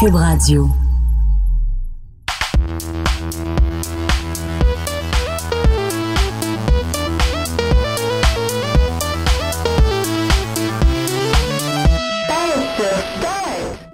Cube Radio.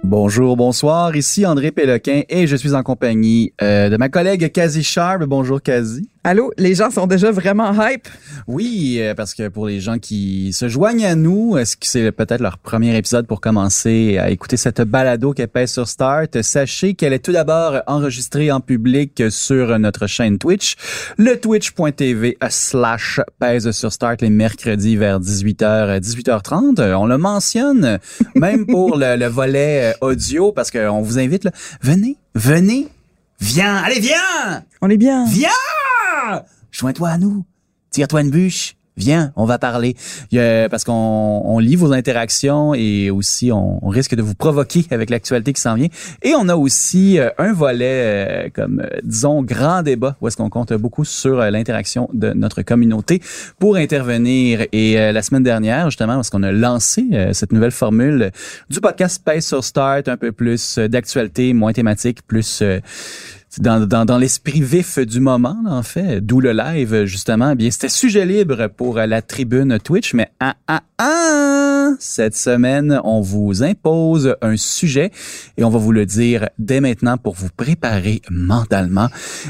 Bonjour, bonsoir. Ici André Péloquin et je suis en compagnie euh, de ma collègue Kazi Sharp. Bonjour Kazi. Allô, les gens sont déjà vraiment hype? Oui, euh, parce que pour les gens qui se joignent à nous, est-ce que c'est peut-être leur premier épisode pour commencer à écouter cette balado qui pèse sur Start? Sachez qu'elle est tout d'abord enregistrée en public sur notre chaîne Twitch, le twitch.tv slash pèse sur Start les mercredis vers 18h, 18h30. On le mentionne même pour le, le volet euh, audio parce qu'on vous invite, là, venez, venez, viens, allez, viens! On est bien. Viens! Joins-toi à nous. Tire-toi une bûche. Viens, on va parler. A- parce qu'on on lit vos interactions et aussi on, risque de vous provoquer avec l'actualité qui s'en vient. Et on a aussi euh, un volet, euh, comme euh, disons, grand débat, où est-ce qu'on compte beaucoup sur euh, l'interaction de notre communauté pour intervenir. Et euh, la semaine dernière, justement, parce qu'on a lancé euh, cette nouvelle formule du podcast Space sur Start, un peu plus euh, d'actualité, moins thématique, plus... dans, dans, dans l'esprit vif du moment, en fait, d'où le live, justement, eh bien, c'était sujet libre pour la tribune Twitch, mais ah, ah, ah, cette semaine, on vous impose un sujet et on va vous le dire dès maintenant pour vous préparer mentalement.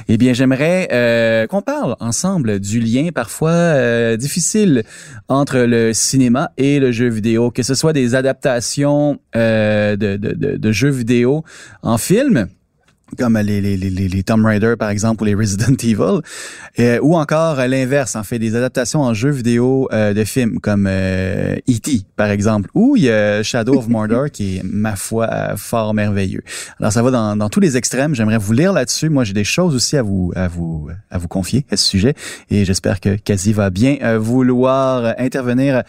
Eh bien, j'aimerais euh, qu'on parle ensemble du lien parfois euh, difficile entre le cinéma et le jeu vidéo, que ce soit des adaptations euh, de, de, de, de jeux vidéo en film, comme les, les, les, les Tomb Raider, par exemple, ou les Resident Evil, euh, ou encore euh, l'inverse, en fait, des adaptations en jeux vidéo euh, de films, comme euh, E.T., par exemple, ou il y a Shadow of Mordor, qui est, ma foi, euh, fort merveilleux. Alors, ça va dans, dans tous les extrêmes. J'aimerais vous lire là-dessus. Moi, j'ai des choses aussi à vous, à vous, à vous confier à ce sujet, et j'espère que Kazi va bien vouloir intervenir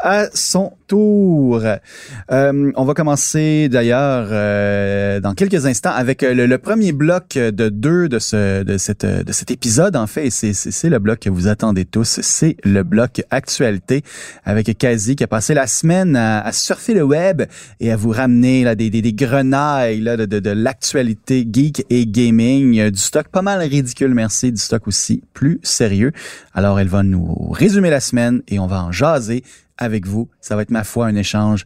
à son Euh, on va commencer d'ailleurs euh, dans quelques instants avec euh, le, premier bloc de deux de ce de cette de cet épisode en fait. C'est c'est le bloc que vous attendez tous. C'est le bloc actualité avec Kazi qui a passé la semaine à, surfer le web et à vous ramener là des des, des grenailles là de de, l'actualité geek et gaming, du stock pas mal ridicule merci, du stock aussi plus sérieux. Alors elle va nous résumer la semaine et on va en jaser avec vous. Ça va être ma foi un échange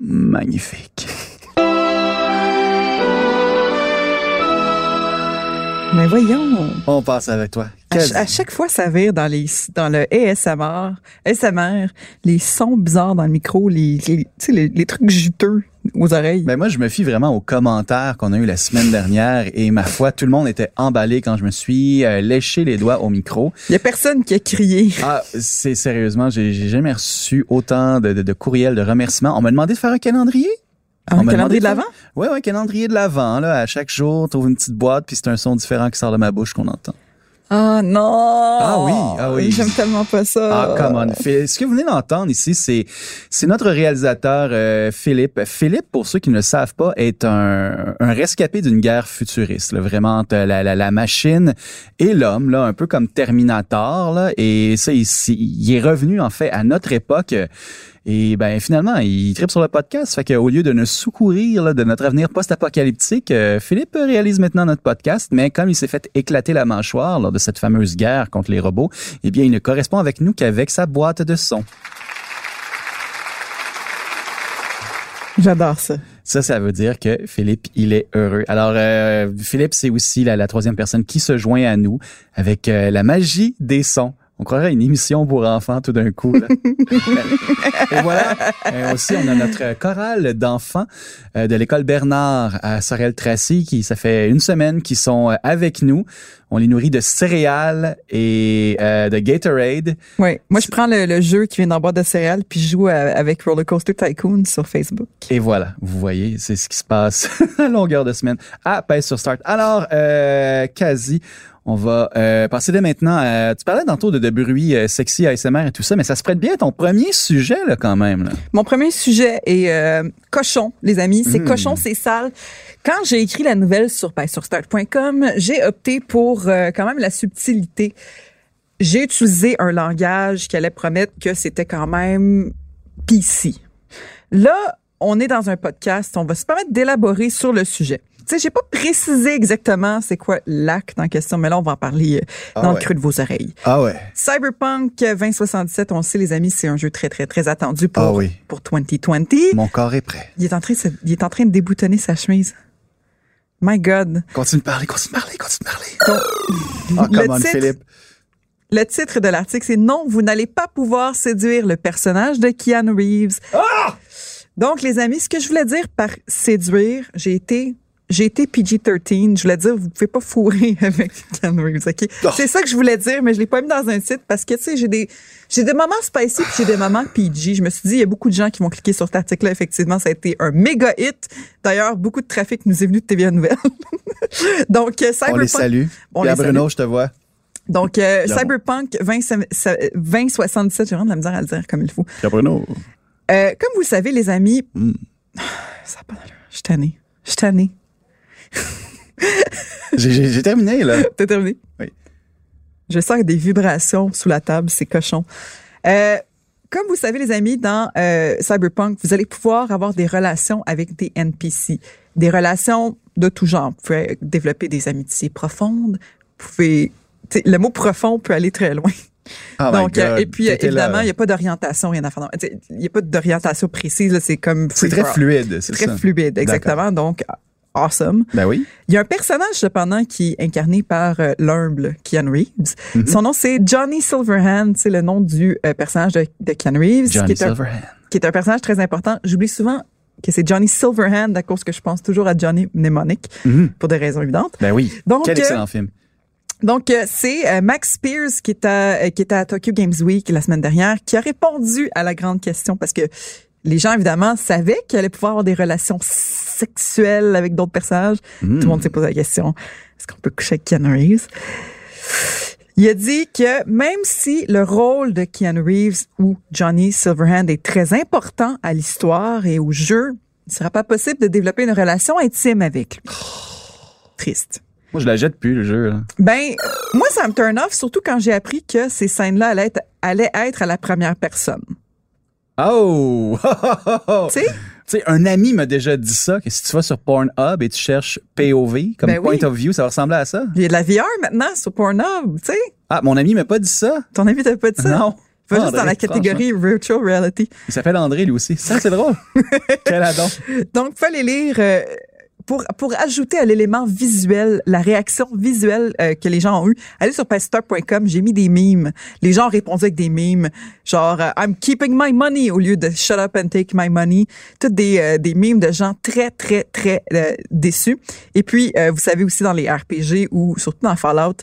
magnifique. Mais voyons. On passe avec toi. À, ch- à chaque fois, ça vire dans les dans le ASMR, SMR, les sons bizarres dans le micro, les, les, les trucs juteux aux oreilles. Ben moi, je me fie vraiment aux commentaires qu'on a eu la semaine dernière et ma foi, tout le monde était emballé quand je me suis euh, léché les doigts au micro. Il y a personne qui a crié. Ah, c'est sérieusement, j'ai jamais reçu autant de, de, de courriels de remerciements. On m'a demandé de faire un calendrier. Un On m'a calendrier de l'avant? Ouais, ouais, calendrier de l'avant. Là, à chaque jour, trouve une petite boîte, puis c'est un son différent qui sort de ma bouche qu'on entend. Ah non! Ah oui, ah oui. J'aime tellement pas ça. Ah, come on. Ce que vous venez d'entendre ici, c'est c'est notre réalisateur euh, Philippe. Philippe, pour ceux qui ne le savent pas, est un, un rescapé d'une guerre futuriste. là. vraiment, entre la, la, la machine et l'homme, là, un peu comme Terminator. Là, et ça, il, il est revenu en fait à notre époque. Et ben finalement, il tripe sur le podcast. Fait qu'au lieu de nous secourir là, de notre avenir post-apocalyptique, euh, Philippe réalise maintenant notre podcast. Mais comme il s'est fait éclater la mâchoire lors de cette fameuse guerre contre les robots, eh bien, il ne correspond avec nous qu'avec sa boîte de son. J'adore ça. Ça, ça veut dire que Philippe, il est heureux. Alors, euh, Philippe, c'est aussi la, la troisième personne qui se joint à nous avec euh, la magie des sons. On croirait une émission pour enfants tout d'un coup. Là. Et voilà. Et aussi, on a notre chorale d'enfants euh, de l'école Bernard à Sorel-Tracy qui, ça fait une semaine qu'ils sont euh, avec nous. On les nourrit de céréales et euh, de Gatorade. Oui. Moi, je prends le, le jeu qui vient dans boîte de céréales puis je joue euh, avec Roller Coaster Tycoon sur Facebook. Et voilà, vous voyez, c'est ce qui se passe à longueur de semaine. Ah, pèse sur Start. Alors, euh, quasi, on va euh, passer dès maintenant. à- tu parlais tantôt de, de bruit euh, sexy, ASMR et tout ça, mais ça se prête bien à ton premier sujet, là, quand même. Là. Mon premier sujet est euh, cochon, les amis. C'est Mm. cochon, c'est sale. Quand j'ai écrit la nouvelle sur, ben, sur start.com, j'ai opté pour euh, quand même la subtilité. J'ai utilisé un langage qui allait promettre que c'était quand même PC. Là, on est dans un podcast, on va se permettre d'élaborer sur le sujet. Tu sais, j'ai pas précisé exactement c'est quoi l'acte en question, mais là, on va en parler euh, Ah dans ouais. le creux de vos oreilles. Ah ouais. Cyberpunk 2077, on le sait, les amis, c'est un jeu très, très, très attendu pour, Ah oui. pour 2020. Mon corps est prêt. Il est, en train de il est en train de déboutonner sa chemise. My God. Continue de parler, continue de parler, continue de parler. Ah, le, come on, titre, Philippe. le titre de l'article, c'est Non, vous n'allez pas pouvoir séduire le personnage de Keanu Reeves. Ah! Donc, les amis, ce que je voulais dire par séduire, j'ai été. J'ai été PG-13. Je voulais dire, vous pouvez pas fourrer avec Keanu Reeves, OK? Oh. C'est ça que je voulais dire, mais je l'ai pas mis dans un titre parce que, tu sais, j'ai des, j'ai des moments spicy puis j'ai des moments PG. Je me suis dit, il y a beaucoup de gens qui vont cliquer sur cet article-là. Effectivement, ça a été un méga hit. D'ailleurs, beaucoup de trafic nous est venu de TVA Nouvelle. Donc, euh, On les Cyberpunk. salue. On Pierre les salue. Bruno, je te vois. Donc, euh. Cyberpunk 20, 2077, j'ai vraiment de la misère à le dire comme il faut. Pierre Bruno. Euh, comme vous le savez, les amis, Mm. ça a pas d'allure. Je suis tannée. Je suis tannée. J'ai- terminé, là. T'as terminé? Oui. Je sens des vibrations sous la table, c'est cochon. Euh, comme vous savez, les amis, dans euh, Cyberpunk, vous allez pouvoir avoir des relations avec des NPC, des relations de tout genre. Vous pouvez développer des amitiés profondes. Vous pouvez, le mot profond peut aller très loin. Oh Donc, euh, et puis, évidemment, il n'y a pas d'orientation, rien à faire. Il n'y a pas d'orientation précise, c'est comme. C'est très fluide, c'est Très ça. fluide, exactement. Donc, awesome. Ben oui. Il y a un personnage, cependant, qui est incarné par euh, l'humble Keanu Reeves. Mhm. Son nom, c'est Johnny Silverhand. C'est le nom du euh, personnage de, de Keanu Reeves, qui Johnny est, un, Silverhand. qui est un personnage très important. J'oublie souvent que c'est Johnny Silverhand à cause que je pense toujours à Johnny Mnemonic, Mhm. pour des raisons évidentes. Ben oui. Donc, Quel euh, excellent film. Donc, c'est Max Spears qui est, à, euh, qui était à Tokyo Games Week la semaine dernière, qui a répondu à la grande question parce que les gens, évidemment, savaient qu'il allait pouvoir avoir des relations sexuelles avec d'autres personnages. Hmm. Tout le monde s'est posé la question, est-ce qu'on peut coucher avec Keanu Reeves? Il a dit que même si le rôle de Keanu Reeves ou Johnny Silverhand est très important à l'histoire et au jeu, il ne sera pas possible de développer une relation intime avec lui. Triste. Moi, je la jette plus, le jeu. là. Ben, moi, ça me turn off, surtout quand j'ai appris que ces scènes-là allaient être, allaient être à la première personne. Oh! Tu sais? Tu sais, un ami m'a déjà dit ça, que si tu vas sur Pornhub et tu cherches POV, comme Ben point oui. of view, ça va ressembler à ça. Il y a de la VR maintenant sur Pornhub, tu sais? Ah, mon ami m'a pas dit ça. Ton avis t'as pas de ça? Non. Va Ah, juste dans la catégorie virtual reality. Il s'appelle André, lui aussi. Ça, c'est drôle. Quel adon. Donc, faut les lire euh, pour pour ajouter à l'élément visuel, la réaction visuelle euh, que les gens ont eue. Allez sur pastor.com, j'ai mis des mimes. Les gens répondu avec des mimes, genre euh, I'm keeping my money au lieu de Shut up and take my money. Toutes des euh, des mimes de gens très très très euh, déçus. Et puis, euh, vous savez aussi dans les RPG ou surtout dans Fallout,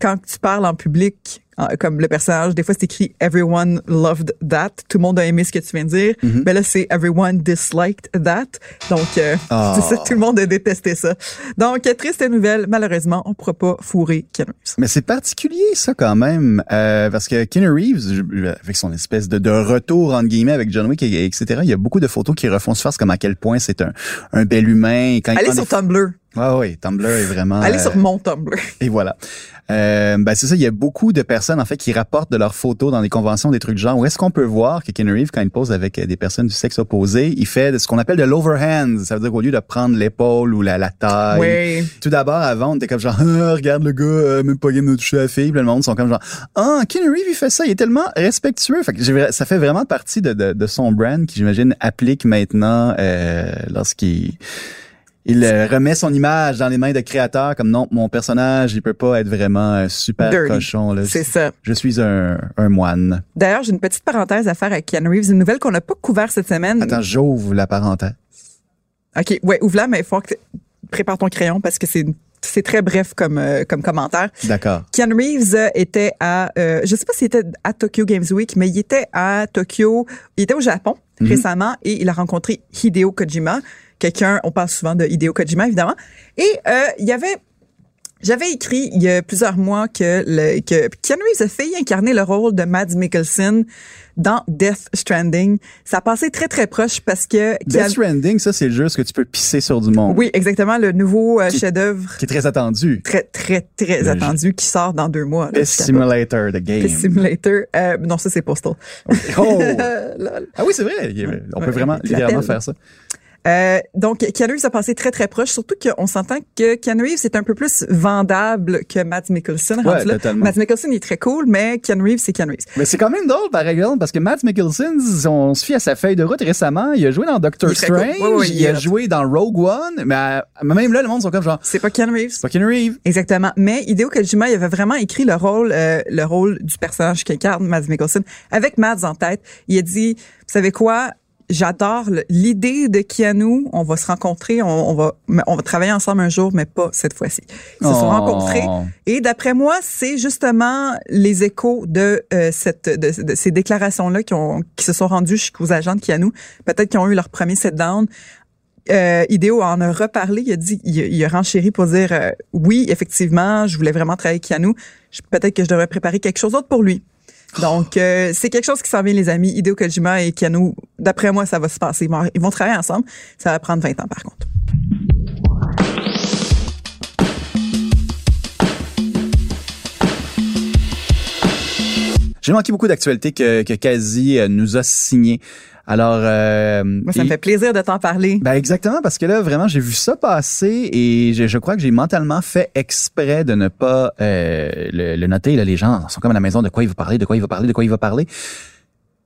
quand tu parles en public, comme le personnage, des fois c'est écrit Everyone loved that. Tout le monde a aimé ce que tu viens de dire. Ben là, c'est Everyone disliked that. Donc, euh, Ah. ça, tout le monde a détesté ça. Donc, triste nouvelle, malheureusement, on pourra pas fourrer Keanu Reeves. Mais c'est particulier, ça, quand même, euh, parce que Keanu Reeves, avec son espèce de, de retour, entre guillemets, avec John Wick, et- etc., il y a beaucoup de photos qui refont surface comme à quel point c'est un, un bel humain. Quand Allez sur des- Tumblr. Ah oui, Tumblr est vraiment... Allez euh, sur mon Tumblr. Et voilà. Euh, ben c'est ça, il y a beaucoup de personnes en fait qui rapportent de leurs photos dans des conventions, des trucs du genre. Où est-ce qu'on peut voir que Ken Reeves, quand il pose avec euh, des personnes du sexe opposé, il fait de ce qu'on appelle de l'overhand. Ça veut dire qu'au lieu de prendre l'épaule ou la, la taille. Oui. Tout d'abord, avant, on était comme genre, Ah, regarde le gars, euh, même pas game de toucher la fille. Puis le monde sont comme genre, ah, Ken Reeves, il fait ça, il est tellement respectueux. Fait que ça fait vraiment partie de, de, de son brand qui, j'imagine, applique maintenant euh, lorsqu'il Il euh, remet son image dans les mains de créateurs comme non, mon personnage, il peut pas être vraiment un super Dirty. cochon. C'est ça. Je suis un, un moine. D'ailleurs, j'ai une petite parenthèse à faire avec Keanu Reeves, une nouvelle qu'on n'a pas couvert cette semaine. Attends, j'ouvre la parenthèse. OK, ouais, ouvre-la, mais il faut que tu prépares ton crayon parce que c'est c'est très bref comme euh, comme commentaire. D'accord. Keanu Reeves euh, était à, euh, je sais pas s'il était à Tokyo Games Week, mais il était à Tokyo, il était au Japon Mhm. récemment et il a rencontré Hideo Kojima, quelqu'un, on parle souvent de Hideo Kojima évidemment, et euh, il y avait j'avais écrit il y a plusieurs mois que, le, que Keanu Reeves a failli incarner le rôle de Mads Mikkelsen dans Death Stranding. Ça a passé très, très proche parce que... Death Keanu- Stranding, ça, c'est le jeu que tu peux pisser sur du monde. Oui, exactement, le nouveau euh, chef-d'œuvre Qui est très attendu. très, très, très Le attendu qui sort dans deux mois. là, capote. Simulator, the game. Piss Simulator. Euh, non, ça, c'est Postal. Oh! Ah oui, c'est vrai. On peut Ouais, vraiment littéralement faire ça. Euh, donc, Keanu Reeves a passé très, très proche, surtout qu'on s'entend que Keanu Reeves est un peu plus vendable que Matt Mikkelsen. Ouais, totalement. Matt Mikkelsen, il est très cool, mais Keanu Reeves, c'est Keanu Reeves. Mais c'est quand même drôle, par exemple, parce que Matt Mikkelsen, on se fie à sa feuille de route récemment. Il a joué dans Doctor très cool. Strange. Ouais, ouais, il il a joué dans Rogue One. Mais à- même là, le monde sont comme genre, C'est pas Keanu Reeves. c'est pas Keanu Reeves. Exactement. Mais Hideo Kojima, il avait vraiment écrit le rôle, euh, le rôle du personnage qu'incarne Mads Mikkelsen avec Mads en tête. Il a dit, vous savez quoi? J'adore l'idée de Keanu. On va se rencontrer, on, on va, on va travailler ensemble un jour, mais pas cette fois-ci. Ils se sont Oh. rencontrés. Et d'après moi, c'est justement les échos de, euh, cette, de, de ces déclarations-là qui, ont, qui se sont rendues jusqu'aux agents de Keanu. Peut-être qu'ils ont eu leur premier sit-down. Euh, Ideo en a reparlé. Il a dit, il, a- il a renchéri pour dire euh, oui, effectivement, je voulais vraiment travailler avec Keanu. Peut-être que je devrais préparer quelque chose d'autre pour lui. Donc, euh, c'est quelque chose qui s'en vient, les amis. Hideo Kojima et Keanu, d'après moi, ça va se passer. Ils vont, travailler ensemble. Ça va prendre 20 ans, par contre. J'ai manqué beaucoup d'actualités que, que Kazi euh, nous a signé. Alors, euh, Moi, ça et- me fait plaisir de t'en parler. Ben exactement, parce que là, vraiment, j'ai vu ça passer et je, je crois que j'ai mentalement fait exprès de ne pas euh, le, le noter. Là, les gens sont comme à la maison, de quoi il va parler, de quoi il va parler, de quoi il va parler.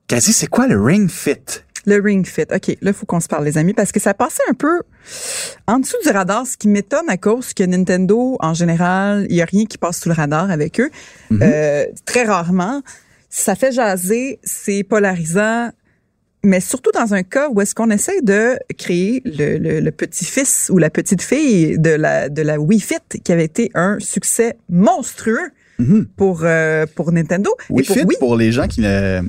Quasi, c'est quoi le Ring Fit? Le Ring Fit. OK, là, il faut qu'on se parle, les amis, parce que ça passait un peu en dessous du radar, ce qui m'étonne à cause que Nintendo, en général, il n'y a rien qui passe sous le radar avec eux. Euh, très rarement. Ça fait jaser, c'est polarisant, mais surtout dans un cas où est-ce qu'on essaie de créer le, le- le petit-fils ou la petite-fille de la, de la Wii Fit, qui avait été un succès monstrueux Mhm. pour, euh, pour Nintendo. Wii et pour Fit, Wii. pour les gens qui ne...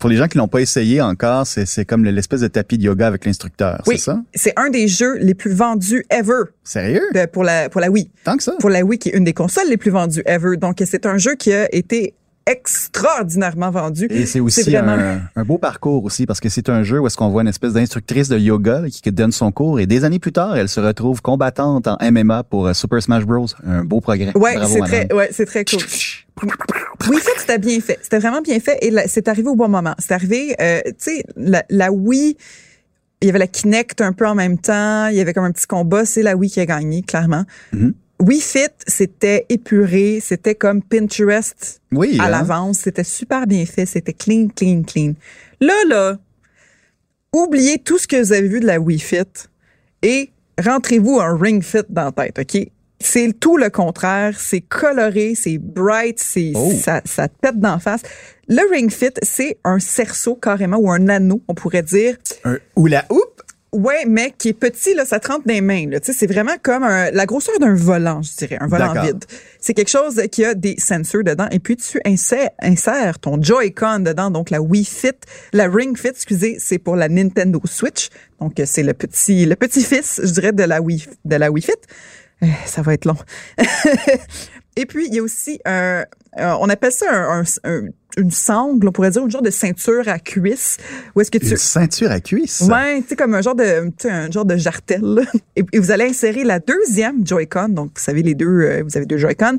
Pour les gens qui l'ont pas essayé encore, c'est, c'est comme l'espèce de tapis de yoga avec l'instructeur, Oui. c'est ça? C'est un des jeux les plus vendus ever Sérieux? de- pour la pour la Wii. Tant que ça? Pour la Wii qui est une des consoles les plus vendues ever. Donc c'est un jeu qui a été extraordinairement vendu. Et c'est aussi vraiment- un, un beau parcours aussi parce que c'est un jeu où est-ce qu'on voit une espèce d'instructrice de yoga là, qui donne son cours et des années plus tard, elle se retrouve combattante en MMA pour euh, Super Smash Bros. Un beau progrès. Ouais, c'est très ouais, c'est très cool. Oui, fait, c'était bien fait. C'était vraiment bien fait et c'est arrivé au bon moment. C'est arrivé, euh, tu sais, la, la Wii, il y avait la Kinect un peu en même temps. Il y avait comme un petit combat. C'est la Wii qui a gagné, clairement. Mhm. Wii Fit, c'était épuré. C'était comme Pinterest Oui, à hein? l'avance. C'était super bien fait. C'était clean, clean, clean. Là, là, oubliez tout ce que vous avez vu de la Wii Fit et rentrez-vous un Ring Fit dans la tête, OK? C'est tout le contraire. C'est coloré, c'est bright, c'est Oh. ça, ça te pète d'en face. Le Ring Fit, c'est un cerceau carrément ou un anneau, on pourrait dire. Un hoop? Ouais, mais qui est petit, là, ça te rentre dans les mains. Là. Tu sais, C'est vraiment comme un- la grosseur d'un volant, je dirais, un volant vide. C'est quelque chose qui a des sensors dedans. Et puis, tu insères, insères ton Joy-Con dedans, donc la Wii Fit. La Ring Fit, excusez, c'est pour la Nintendo Switch. Donc, c'est le petit le petit-fils, je dirais, de la Wii, de la Wii Fit. Euh, ça va être long. Et puis, il y a aussi un, euh, on appelle ça un, un- un- une sangle, on pourrait dire, une genre de ceinture à cuisse. Où est-ce que tu, Une ceinture à cuisse? Ouais, tu sais, comme un genre de, tu sais, un genre de jartel. là. Et, et vous allez insérer la deuxième Joy-Con. Donc, vous savez, les deux, euh, vous avez deux Joy-Con.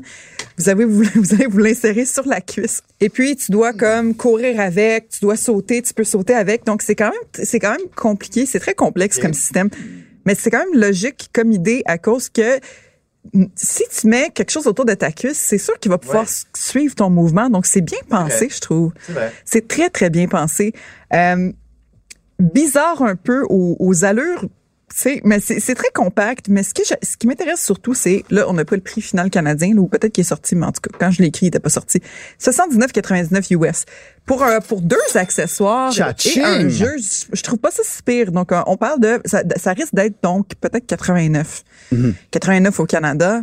Vous avez, vous, vous allez vous l'insérer sur la cuisse. Et puis, tu dois comme courir avec, tu dois sauter, tu peux sauter avec. Donc, c'est quand même, c'est quand même compliqué. C'est très complexe comme système. Mais c'est quand même logique comme idée à cause que si tu mets quelque chose autour de ta cuisse, c'est sûr qu'il va pouvoir Ouais. suivre ton mouvement. Donc, c'est bien pensé, je trouve. C'est très, très bien pensé. Euh, bizarre un peu aux, aux allures c'est mais c'est très compact mais ce je- ce qui m'intéresse surtout c'est là on n'a pas le prix final canadien là, ou peut-être qu'il est sorti mais en tout cas quand je l'ai écrit il était pas sorti. 79,99 US pour un pour deux accessoires et un jeu je, je trouve pas ça si pire. Donc euh, on parle de ça, ça risque d'être donc peut-être 89 89 au Canada.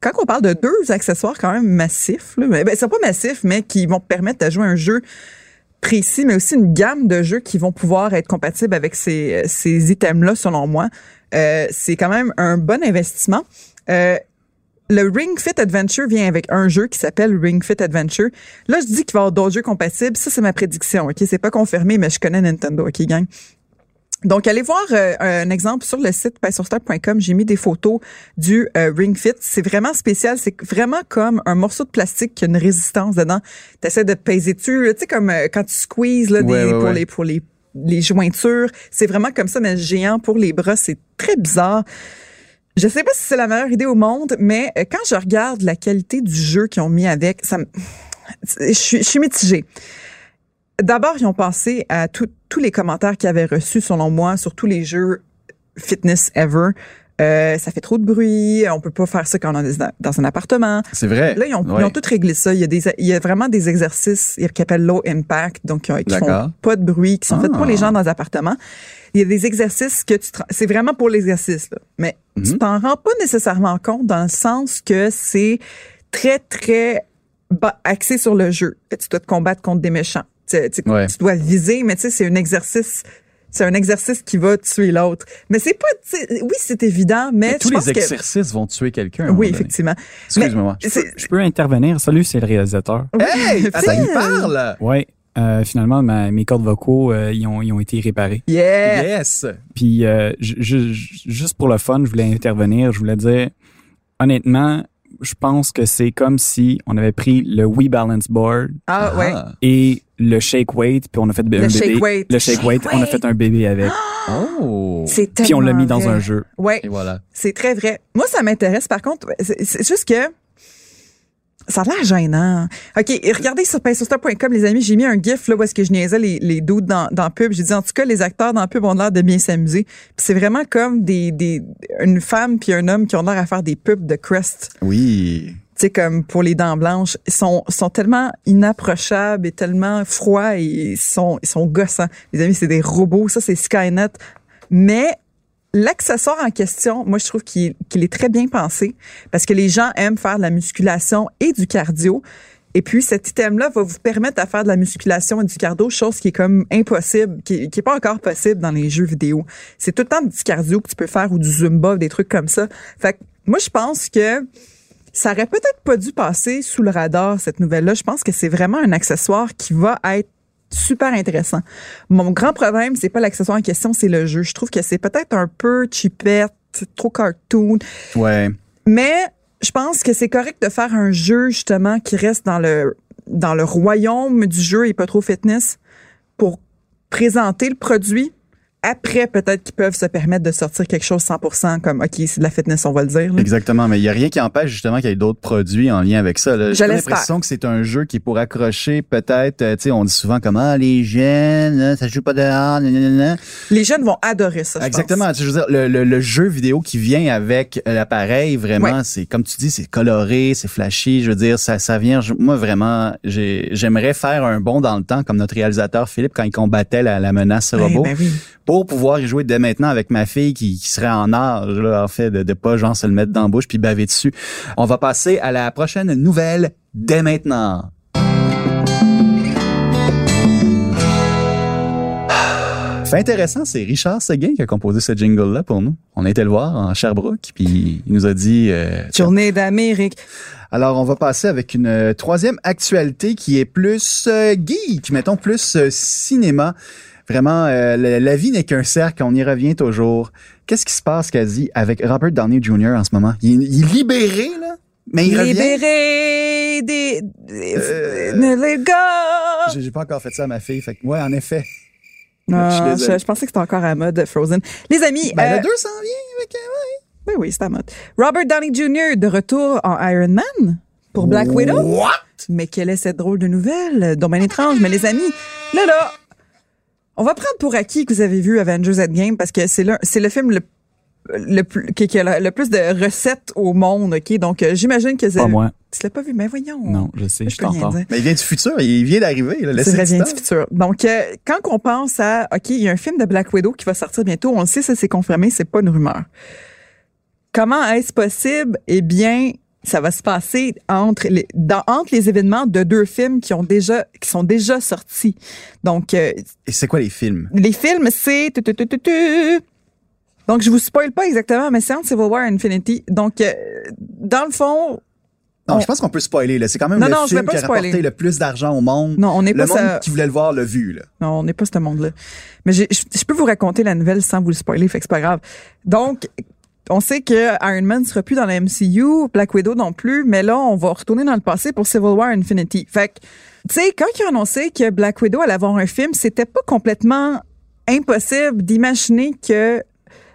Quand on parle de deux accessoires quand même massifs là, ben, ben, c'est pas massif mais qui vont permettre de jouer un jeu précis, mais aussi une gamme de jeux qui vont pouvoir être compatibles avec ces, ces items-là, selon moi. Euh, c'est quand même un bon investissement. Euh, le Ring Fit Adventure vient avec un jeu qui s'appelle Ring Fit Adventure. Là, je dis qu'il va y avoir d'autres jeux compatibles. Ça, c'est ma prédiction. Ok, c'est pas confirmé, mais je connais Nintendo. Ok, gang? Donc, allez voir euh, un exemple sur le site paysourstar.com. J'ai mis des photos du euh, Ring Fit. C'est vraiment spécial. C'est vraiment comme un morceau de plastique qui a une résistance dedans. Tu essaies de peser dessus. Tu sais, comme euh, quand tu squeezes là, des- Ouais, ouais, pour, ouais. les, pour les, les jointures. C'est vraiment comme ça, mais géant pour les bras. C'est très bizarre. Je sais pas si c'est la meilleure idée au monde, mais euh, quand je regarde la qualité du jeu qu'ils ont mis avec, ça me... je suis, je suis mitigée. D'abord, ils ont pensé à tout- tous les commentaires qu'ils avaient reçus, selon moi, sur tous les jeux fitness ever. Euh, ça fait trop de bruit, on peut pas faire ça quand on est dans un appartement. C'est vrai. Là, ils ont, Ouais. ils ont tout réglé ça. Il y, a des, il y a vraiment des exercices qui appellent low impact, donc qui, qui font pas de bruit, qui sont faits pour Ah. les gens dans les appartements. Il y a des exercices que tu... C'est vraiment pour l'exercice, là. Mais Mhm. tu t'en rends pas nécessairement compte dans le sens que c'est très, très axé sur le jeu. Tu dois te combattre contre des méchants. Tu, tu- Ouais. tu dois viser, mais tu sais, c'est un exercice... C'est un exercice qui va tuer l'autre. Mais c'est pas... tu sais, Oui, c'est évident, mais, Mais tous je pense les que- exercices vont tuer quelqu'un. Oui, effectivement. Excuse-moi. Je peux intervenir. Salut, c'est le réalisateur. Hey, il Phil! parle. Ouais. euh, finalement, ma- mes cordes vocaux, euh, ils, ont, ils ont été réparés. Yeah! Yes. Puis, euh, ju- ju- juste pour le fun, je voulais intervenir. Je voulais dire, honnêtement, je pense que c'est comme si on avait pris le Wii Balance Board Ah, ouais. et le Shake Weight, puis on a fait un Le bébé. shake weight. Le Shake Weight, on a fait un bébé avec. Oh. C'est Puis on l'a mis dans un jeu. Ouais, Et voilà. c'est très vrai. Moi, ça m'intéresse. Par contre, c'est c'est juste que ça a l'air gênant. OK, et regardez sur paysostar.com, les amis, j'ai mis un gif là où est-ce que je niaisais les, les doutes dans, dans pub. J'ai dit, en tout cas, les acteurs dans pub ont l'air de bien s'amuser. Puis c'est vraiment comme des, des une femme puis un homme qui ont l'air à faire des pubs de Crest. Oui. tu sais, comme pour les dents blanches, ils sont, sont tellement inapprochables et tellement froids et ils sont, ils sont gossants. Les amis, c'est des robots. Ça, c'est Skynet. Mais l'accessoire en question, moi, je trouve qu'il est très bien pensé parce que les gens aiment faire de la musculation et du cardio. Et puis, cet item-là va vous permettre de faire de la musculation et du cardio, chose qui est comme impossible, qui, qui est pas encore possible dans les jeux vidéo. C'est tout le temps du cardio que tu peux faire ou du zumba, des trucs comme ça. Fait que moi, je pense que ça aurait peut-être pas dû passer sous le radar, cette nouvelle-là. Je pense que c'est vraiment un accessoire qui va être super intéressant. Mon grand problème, c'est pas l'accessoire en question, c'est le jeu. Je trouve que c'est peut-être un peu cheapette, trop cartoon, Ouais. mais je pense que c'est correct de faire un jeu, justement, qui reste dans le, dans le royaume du jeu et pas trop fitness pour présenter le produit. Après, peut-être qu'ils peuvent se permettre de sortir quelque chose 100% comme, OK, c'est de la fitness, on va le dire. là. Exactement, mais il y a rien qui empêche justement qu'il y ait d'autres produits en lien avec ça. J'ai l'impression que c'est un jeu qui est pour accrocher peut-être, euh, tu sais, on dit souvent comme ah les jeunes, ça joue pas dehors, nanana. Les jeunes vont adorer ça. je Exactement. Je veux dire, le, le- le jeu vidéo qui vient avec l'appareil, vraiment, Ouais. c'est comme tu dis, c'est coloré, c'est flashy. Je veux dire, ça, ça vient. je- moi, vraiment, j'ai- j'aimerais faire un bond dans le temps, comme notre réalisateur Philippe quand il combattait la, la menace pense. robot, Ben, ben oui. pour pouvoir y jouer dès maintenant avec ma fille qui, qui serait en âge, là, en fait, de, de pas genre se le mettre dans la bouche puis baver dessus. On va passer à la prochaine nouvelle dès maintenant. Fait intéressant, c'est Richard Seguin qui a composé ce jingle-là pour nous. On a été le voir en Sherbrooke, puis il nous a dit... euh, Journée d'Amérique. alors, on va passer avec une euh, troisième actualité qui est plus euh, geek, mettons plus euh, cinéma. Vraiment, euh, la, la vie n'est qu'un cercle, on y revient toujours. Qu'est-ce qui se passe, quasi, avec Robert Downey Jr. en ce moment? Il, est- il est libéré, là, mais il revient? Libéré des... des Euh! J'ai j'ai pas encore fait ça à ma fille, fait que, ouais, en effet. Ah, je pensais que c'était encore à mode Frozen. Les amis, Ben, euh, le 2 s'en vient, avec, euh, ouais. oui, oui, c'est à mode. Robert Downey Jr. de retour en Iron Man pour Black Widow. What? Mais quelle est cette drôle de nouvelle? Donc, bien étrange. Mais les amis, là, là, On va prendre pour acquis que vous avez vu Avengers Endgame parce que c'est le, c'est le film le le plus qui, qui a le, le plus de recettes au monde, OK? Donc euh, j'imagine que Pas moi. Tu l'as pas vu, mais voyons. Non, je sais, Je dire. Mais il vient du futur, il vient d'arriver. là. C'est vrai, du vient du futur. Donc, euh, quand on pense à, OK, il y a un film de Black Widow qui va sortir bientôt, on le sait, ça c'est confirmé, c'est pas une rumeur. Comment est-ce possible? Eh bien, ça va se passer entre les, dans, entre les événements de deux films qui ont déjà, qui sont déjà sortis. Donc, euh, Et c'est quoi les films? les films, c'est... Donc, je vous spoil pas exactement, mais c'est entre Civil War et Infinity. Donc, euh, dans le fond, Non, On- je pense qu'on peut spoiler. là. C'est quand même Non, le non, film qui a rapporté spoiler. le plus d'argent au monde. non, on n'est le pas monde ça. qui voulait le voir l'a vu. Là. Non, on n'est pas ce monde-là. Mais je peux vous raconter la nouvelle sans vous le spoiler, fait que c'est pas grave. Donc, on sait que Iron Man sera plus dans la MCU, Black Widow non plus, mais là, on va retourner dans le passé pour Civil War Infinity. Fait que, tu sais, quand ils ont annoncé que Black Widow allait avoir un film, c'était pas complètement impossible d'imaginer que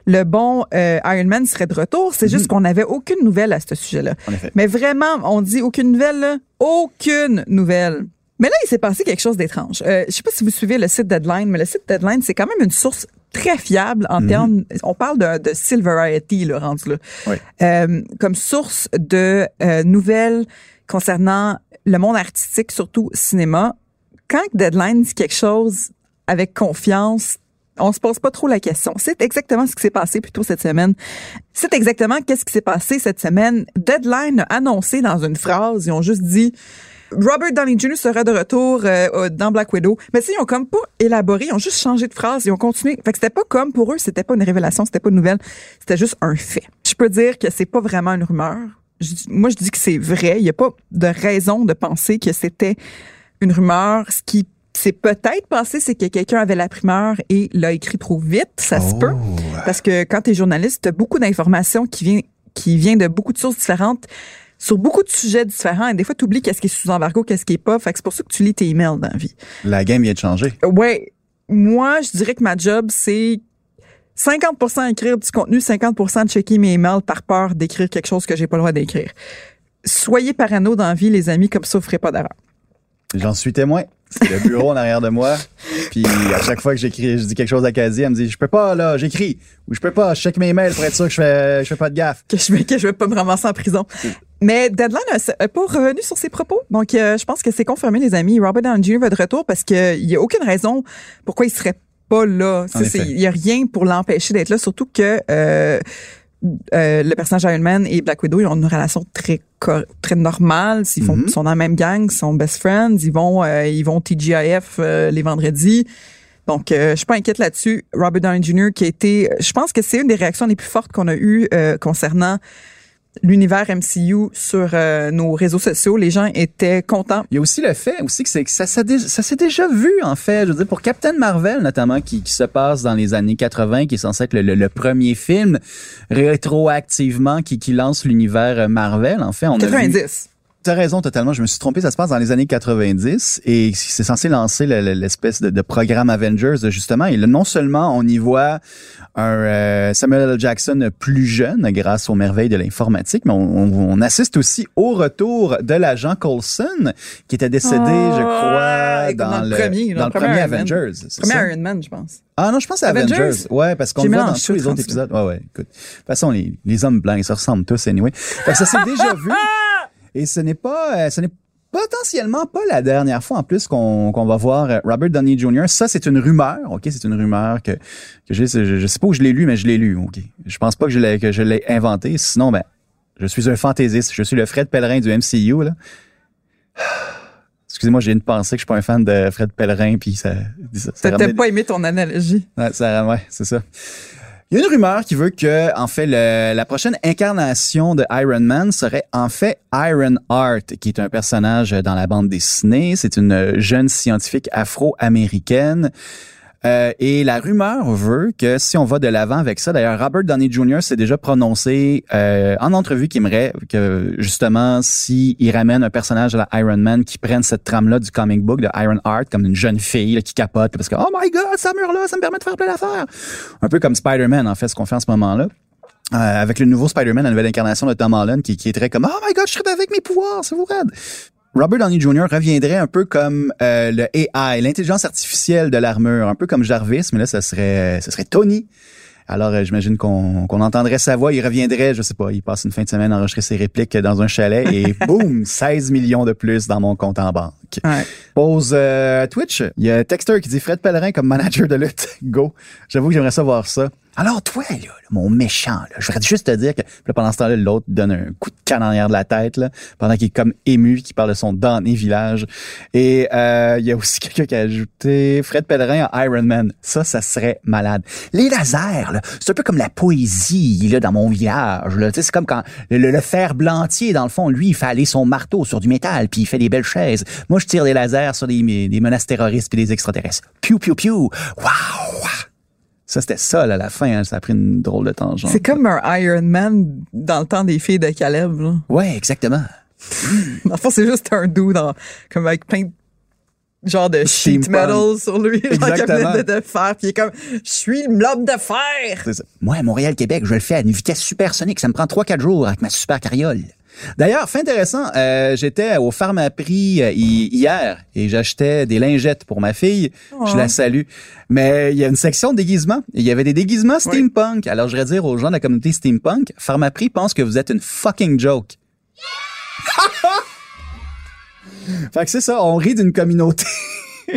le bon euh, Iron Man serait de retour. C'est juste qu'on n'avait aucune nouvelle à ce sujet-là. Mais vraiment, on dit aucune nouvelle, là. aucune nouvelle. Mais là, il s'est passé quelque chose d'étrange. Euh, je sais pas si vous suivez le site Deadline, mais le site Deadline, c'est quand même une source très fiable en termes. On parle de, de Silverity, rendu là. Oui. Euh, comme source de euh, nouvelles concernant le monde artistique, surtout cinéma. Quand Deadline dit quelque chose avec confiance, on se pose pas trop la question. C'est exactement ce qui s'est passé plutôt cette semaine. C'est exactement qu'est-ce qui s'est passé cette semaine. Deadline a annoncé dans une phrase, ils ont juste dit Robert Downey Jr. sera de retour euh, dans Black Widow. Mais ils ont comme pas élaboré, ils ont juste changé de phrase, ils ont continué. Fait que c'était pas comme pour eux, c'était pas une révélation, c'était pas une nouvelle, c'était juste un fait. Je peux dire que c'est pas vraiment une rumeur. Je moi, je dis que c'est vrai. Il y a pas de raison de penser que c'était une rumeur. Ce qui s'est peut-être passé, c'est que quelqu'un avait la primeur et l'a écrit trop vite. Ça se peut. Oh. Parce que quand tu es journaliste, tu as beaucoup d'informations qui viennent qui vient de beaucoup de sources différentes sur beaucoup de sujets différents. Et des fois, tu oublies qu'est-ce qui est sous embargo, qu'est-ce qui est pas. Fait que c'est pour ça que tu lis tes emails dans la vie. La game vient de changer. Ouais. Moi, je dirais que ma job, c'est 50% écrire du contenu, 50% de checker mes emails par peur d'écrire quelque chose que j'ai pas le droit d'écrire. Soyez parano dans la vie, les amis, comme ça, vous ferez pas d'erreur. J'en suis témoin. C'est le bureau en arrière de moi. Puis à chaque fois que j'écris, je dis quelque chose à Casie, elle me dit Je peux pas, là, j'écris. Ou je peux pas, je check mes mails pour être sûr que je fais, je fais pas de gaffe. que je que je vais pas me ramasser en prison. Mais Deadline n'a pas revenu sur ses propos. Donc euh, je pense que c'est confirmé les amis, Robert Downey Jr. va de retour parce que il y a aucune raison pourquoi il serait pas là. Il y a rien pour l'empêcher d'être là surtout que euh, euh, le personnage Iron Man et Black Widow ils ont une relation très très normale, ils font Mhm. sont dans la même gang, ils sont best friends, ils vont euh, ils vont TGIF euh, les vendredis. Donc, euh, je suis pas inquiète là-dessus. Robert Downey Jr. qui a été, je pense que c'est une des réactions les plus fortes qu'on a eues euh, concernant l'univers MCU sur euh, nos réseaux sociaux. Les gens étaient contents. Il y a aussi le fait aussi que, c'est que ça, ça, dé- ça s'est déjà vu, en fait. Je veux dire, pour Captain Marvel, notamment, qui, qui se passe dans les années 80, qui est censé être le, le- le premier film rétroactivement qui, qui lance l'univers Marvel. En fait, on a vu... 90. T'as raison totalement, je me suis trompé, ça se passe dans les années 90 et c'est censé lancer le- le- l'espèce de, de programme Avengers justement et là, non seulement on y voit un euh, Samuel L. Jackson plus jeune grâce aux merveilles de l'informatique, mais on, on- on assiste aussi au retour de l'agent Coulson qui était décédé, Oh, je crois, dans, dans le premier, dans le premier. Avengers. Premier? Iron Man, je pense. Ah non, je pense à Avengers? Avengers. Ouais, parce qu'on le voit dans tous les autres épisodes. Ouais, ouais. Écoute, de toute façon, les, les hommes blancs, ils se ressemblent tous anyway. Fait que ça s'est déjà vu. Et ce n'est pas, euh, ce n'est potentiellement pas la dernière fois en plus qu'on va voir euh, Robert Downey Jr. Ça, c'est une rumeur, ok, c'est une rumeur que que. Je, je sais pas où je l'ai lu, mais je l'ai lu, ok? Je pense pas que je l'ai inventé. Sinon, ben, je suis un fantaisiste. Je suis le Fred Pellerin du MCU là. Excusez-moi, j'ai une pensée que je suis pas un fan de Fred Pellerin, puis ça, ça, ça T'as ramenait- pas aimé ton analogie. Ouais, ça, ouais, c'est ça. Il y a une rumeur qui veut que, en fait, la prochaine incarnation de Iron Man serait en fait Iron Heart, qui est un personnage dans la bande dessinée. C'est une jeune scientifique afro-américaine. Euh, et la rumeur veut que si on va de l'avant avec ça, d'ailleurs Robert Downey Jr. s'est déjà prononcé euh, en entrevue qu'il aimerait que justement si il ramène un personnage de la Iron Man qui prenne cette trame-là du comic book de Iron Heart comme une jeune fille là, qui capote parce que oh my god, ça meurt là, ça me permet de faire plein d'affaires. Un peu comme Spider-Man en fait ce qu'on fait en ce moment-là. Euh, avec le nouveau Spider-Man, la nouvelle incarnation de Tom Holland qui, qui est très comme oh my god, je serais avec mes pouvoirs, c'est vous raide. Robert Downey Jr. reviendrait un peu comme euh, le AI, l'intelligence artificielle de l'armure, un peu comme Jarvis, mais là, ça serait, ce serait Tony. Alors, euh, j'imagine qu'on qu'on entendrait sa voix, il reviendrait, je sais pas, il passe une fin de semaine à enregistrer ses répliques dans un chalet et boum, 16 millions de plus dans mon compte en banque. Ouais. Pause euh, Twitch. Il y a Texter qui dit Fred Pellerin comme manager de lutte. Go. J'avoue que j'aimerais ça voir ça. Alors toi, là, mon méchant, je voudrais juste te dire que là, pendant ce temps-là, l'autre donne un coup de canne en arrière de la tête, pendant qu'il est comme ému, qui parle de son damné village. Et euh, il y a aussi quelqu'un qui a ajouté Fred Pellerin à Iron Man. Ça, ça serait malade. Les lasers, c'est un peu comme la poésie là, dans mon village. C'est comme quand le, le- le fer blantier, dans le fond, lui, il fait aller son marteau sur du métal, puis il fait des belles chaises. Moi, je tire des lasers sur des, menaces terroristes puis des extraterrestres. Piu, piu, piu. Waouh! Ça, c'était ça, à la fin. hein. Ça a pris une drôle de tangente. C'est comme un Iron Man dans le temps des filles de Caleb. Là. Ouais, exactement. Le fond, c'est juste un dans, comme avec plein de genre de sheet metal sur lui, genre de, de fer, puis il est comme je suis l'homme de fer. Ça. Moi, à Montréal-Québec, je le fais à une vitesse supersonique. Ça me prend 3-4 jours avec ma super carriole. D'ailleurs, fait intéressant, euh, j'étais au Pharmaprix euh, hi- hier et j'achetais des lingettes pour ma fille. Je la salue. Mais il y a une section de déguisements. Il y avait des déguisements steampunk. Alors, je voudrais dire aux gens de la communauté steampunk, Pharmaprix pense que vous êtes une fucking joke. fait que c'est ça, on rit d'une communauté.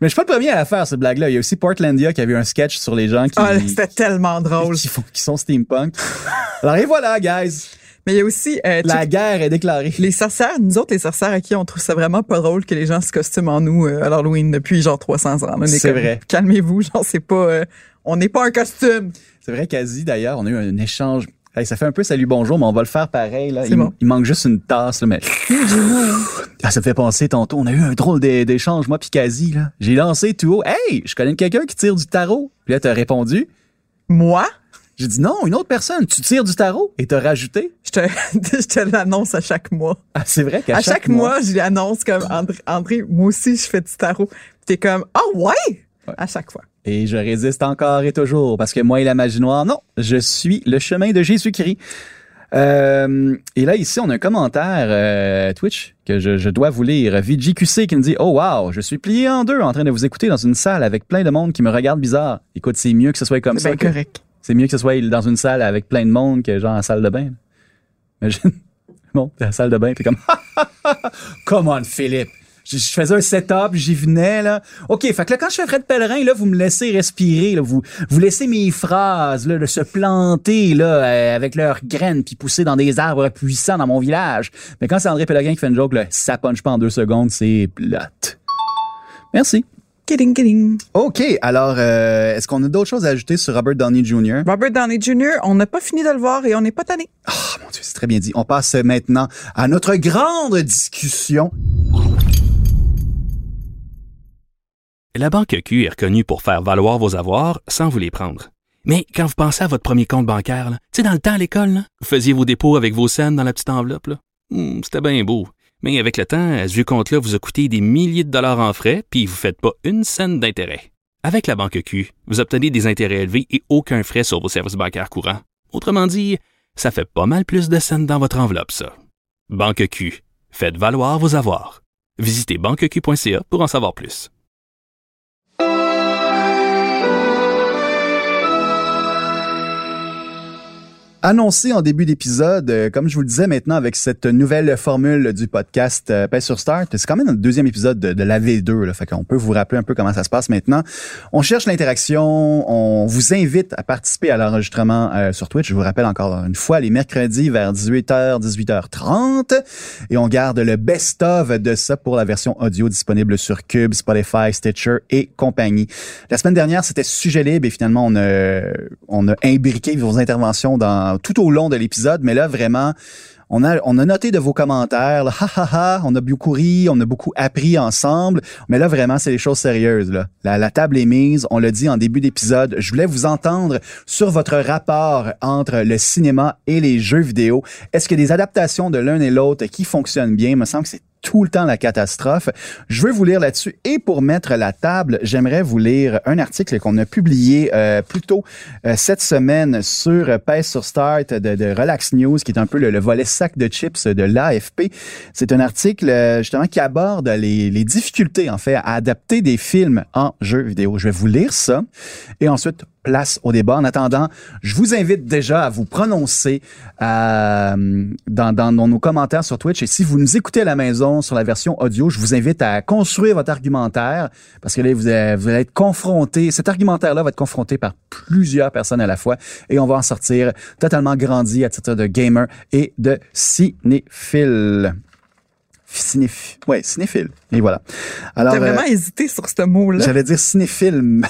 Mais je suis pas le premier à la faire, cette blague-là. Il y a aussi Portlandia qui avait eu un sketch sur les gens qui, Ah, c'était tellement drôle. qui, font, qui sont steampunk. Alors, et voilà, guys. Mais il y a aussi euh, La guerre est déclarée. les sorcières, nous autres les sorcières à qui on trouve ça vraiment pas drôle que les gens se costument en nous euh, à l'Halloween depuis genre 300 ans. C'est vrai. Calmez-vous, genre c'est pas euh, on n'est pas un costume. C'est vrai, quasi, d'ailleurs, on a eu un échange. Hey, ça fait un peu salut bonjour, mais on va le faire pareil. Là. Il, bon. il manque juste une tasse, là, mais. Ah, ça me fait penser tantôt. On a eu un drôle d'é- d'échange, moi puis Kazi, là. J'ai lancé tout haut. Hey, je connais quelqu'un qui tire du tarot. Puis là, t'as répondu. Moi, J'ai dit non, une autre personne. Tu tires du tarot et t'as rajouté. je te je te l'annonce à chaque mois. Ah, c'est vrai qu'à À chaque, mois, je l'annonce comme André, André, moi aussi je fais du tarot. T'es comme ah ouais? À chaque fois. Et je résiste encore et toujours parce que moi et la magie noire, non, je suis le chemin de Jésus-Christ. Euh, et là, ici, on a un commentaire euh, Twitch que je, je dois vous lire. VGQC qui me dit « Oh wow, je suis plié en deux en train de vous écouter dans une salle avec plein de monde qui me regarde bizarre. Écoute, c'est mieux que ce soit comme C'est ça. que- correct. C'est mieux que ce soit dans une salle avec plein de monde que genre en salle de bain. Imagine. Bon, la salle de bain, t'es comme Come on, Philippe. Je, faisais un setup, j'y venais, là. OK, fait que là, quand je fais Fred Pellerin, là, vous me laissez respirer, là. Vous, vous laissez mes phrases, là, se planter, là, euh, avec leurs graines, puis pousser dans des arbres puissants dans mon village. Mais quand c'est André Pellerin qui fait une joke, là, ça punch pas en deux secondes, c'est plate. Merci. Kidding, kidding. OK, alors, euh, est-ce qu'on a d'autres choses à ajouter sur Robert Downey Jr.? Robert Downey Jr., on n'a pas fini de le voir et on n'est pas tanné. Ah, mon Dieu, c'est très bien dit. On passe maintenant à notre grande discussion. La Banque Q est reconnue pour faire valoir vos avoirs sans vous les prendre. Mais quand vous pensez à votre premier compte bancaire, tu sais, dans le temps à l'école, là, vous faisiez vos dépôts avec vos scènes dans la petite enveloppe. Hmm, C'était bien beau. Mais avec le temps, ce vieux compte-là vous a coûté des milliers de dollars en frais, puis vous ne faites pas une scène d'intérêt. Avec la Banque Q, vous obtenez des intérêts élevés et aucun frais sur vos services bancaires courants. Autrement dit, ça fait pas mal plus de scènes dans votre enveloppe, ça. Banque Q. Faites valoir vos avoirs. Visitez banqueq.ca pour en savoir plus. Annoncé en début d'épisode, euh, comme je vous le disais maintenant avec cette nouvelle formule du podcast euh, Paix sur Start, c'est quand même le deuxième épisode de, de la V2, là, fait qu'on peut vous rappeler un peu comment ça se passe maintenant. On cherche l'interaction, on vous invite à participer à l'enregistrement euh, sur Twitch. Je vous rappelle encore une fois, les mercredis vers 18h, 18h30, et on garde le best-of de ça pour la version audio disponible sur Cube, Spotify, Stitcher et compagnie. La semaine dernière, c'était sujet libre et finalement, on a, on a imbriqué vos interventions dans, tout au long de l'épisode. Mais là, vraiment, on a, on a noté de vos commentaires. Là, ha, ha, ha, on a beaucoup ri, on a beaucoup appris ensemble. Mais là, vraiment, c'est les choses sérieuses. Là. La, table est mise. On l'a dit en début d'épisode. Je voulais vous entendre sur votre rapport entre le cinéma et les jeux vidéo. Est-ce qu'il y a des adaptations de l'un et l'autre qui fonctionnent bien? Me semble que c'est tout le temps la catastrophe. Je veux vous lire là-dessus. Et pour mettre la table, j'aimerais vous lire un article qu'on a publié euh, plus tôt euh, cette semaine sur euh, Pace sur Start de, de Relax News, qui est un peu le, le volet sac de chips de l'AFP. C'est un article euh, justement qui aborde les, les difficultés en fait à adapter des films en jeux vidéo. Je vais vous lire ça et ensuite place au débat. En attendant, je vous invite déjà à vous prononcer euh, dans, dans, dans nos commentaires sur Twitch. Et si vous nous écoutez à la maison sur la version audio, je vous invite à construire votre argumentaire parce que là, vous allez, vous allez être confronté. Cet argumentaire-là va être confronté par plusieurs personnes à la fois et on va en sortir totalement grandi à titre de gamer et de cinéphile. Cinéphile. Ouais, cinéphile. Et voilà. Alors, euh, vraiment hésité sur ce mot-là. j'allais dire cinéfilm,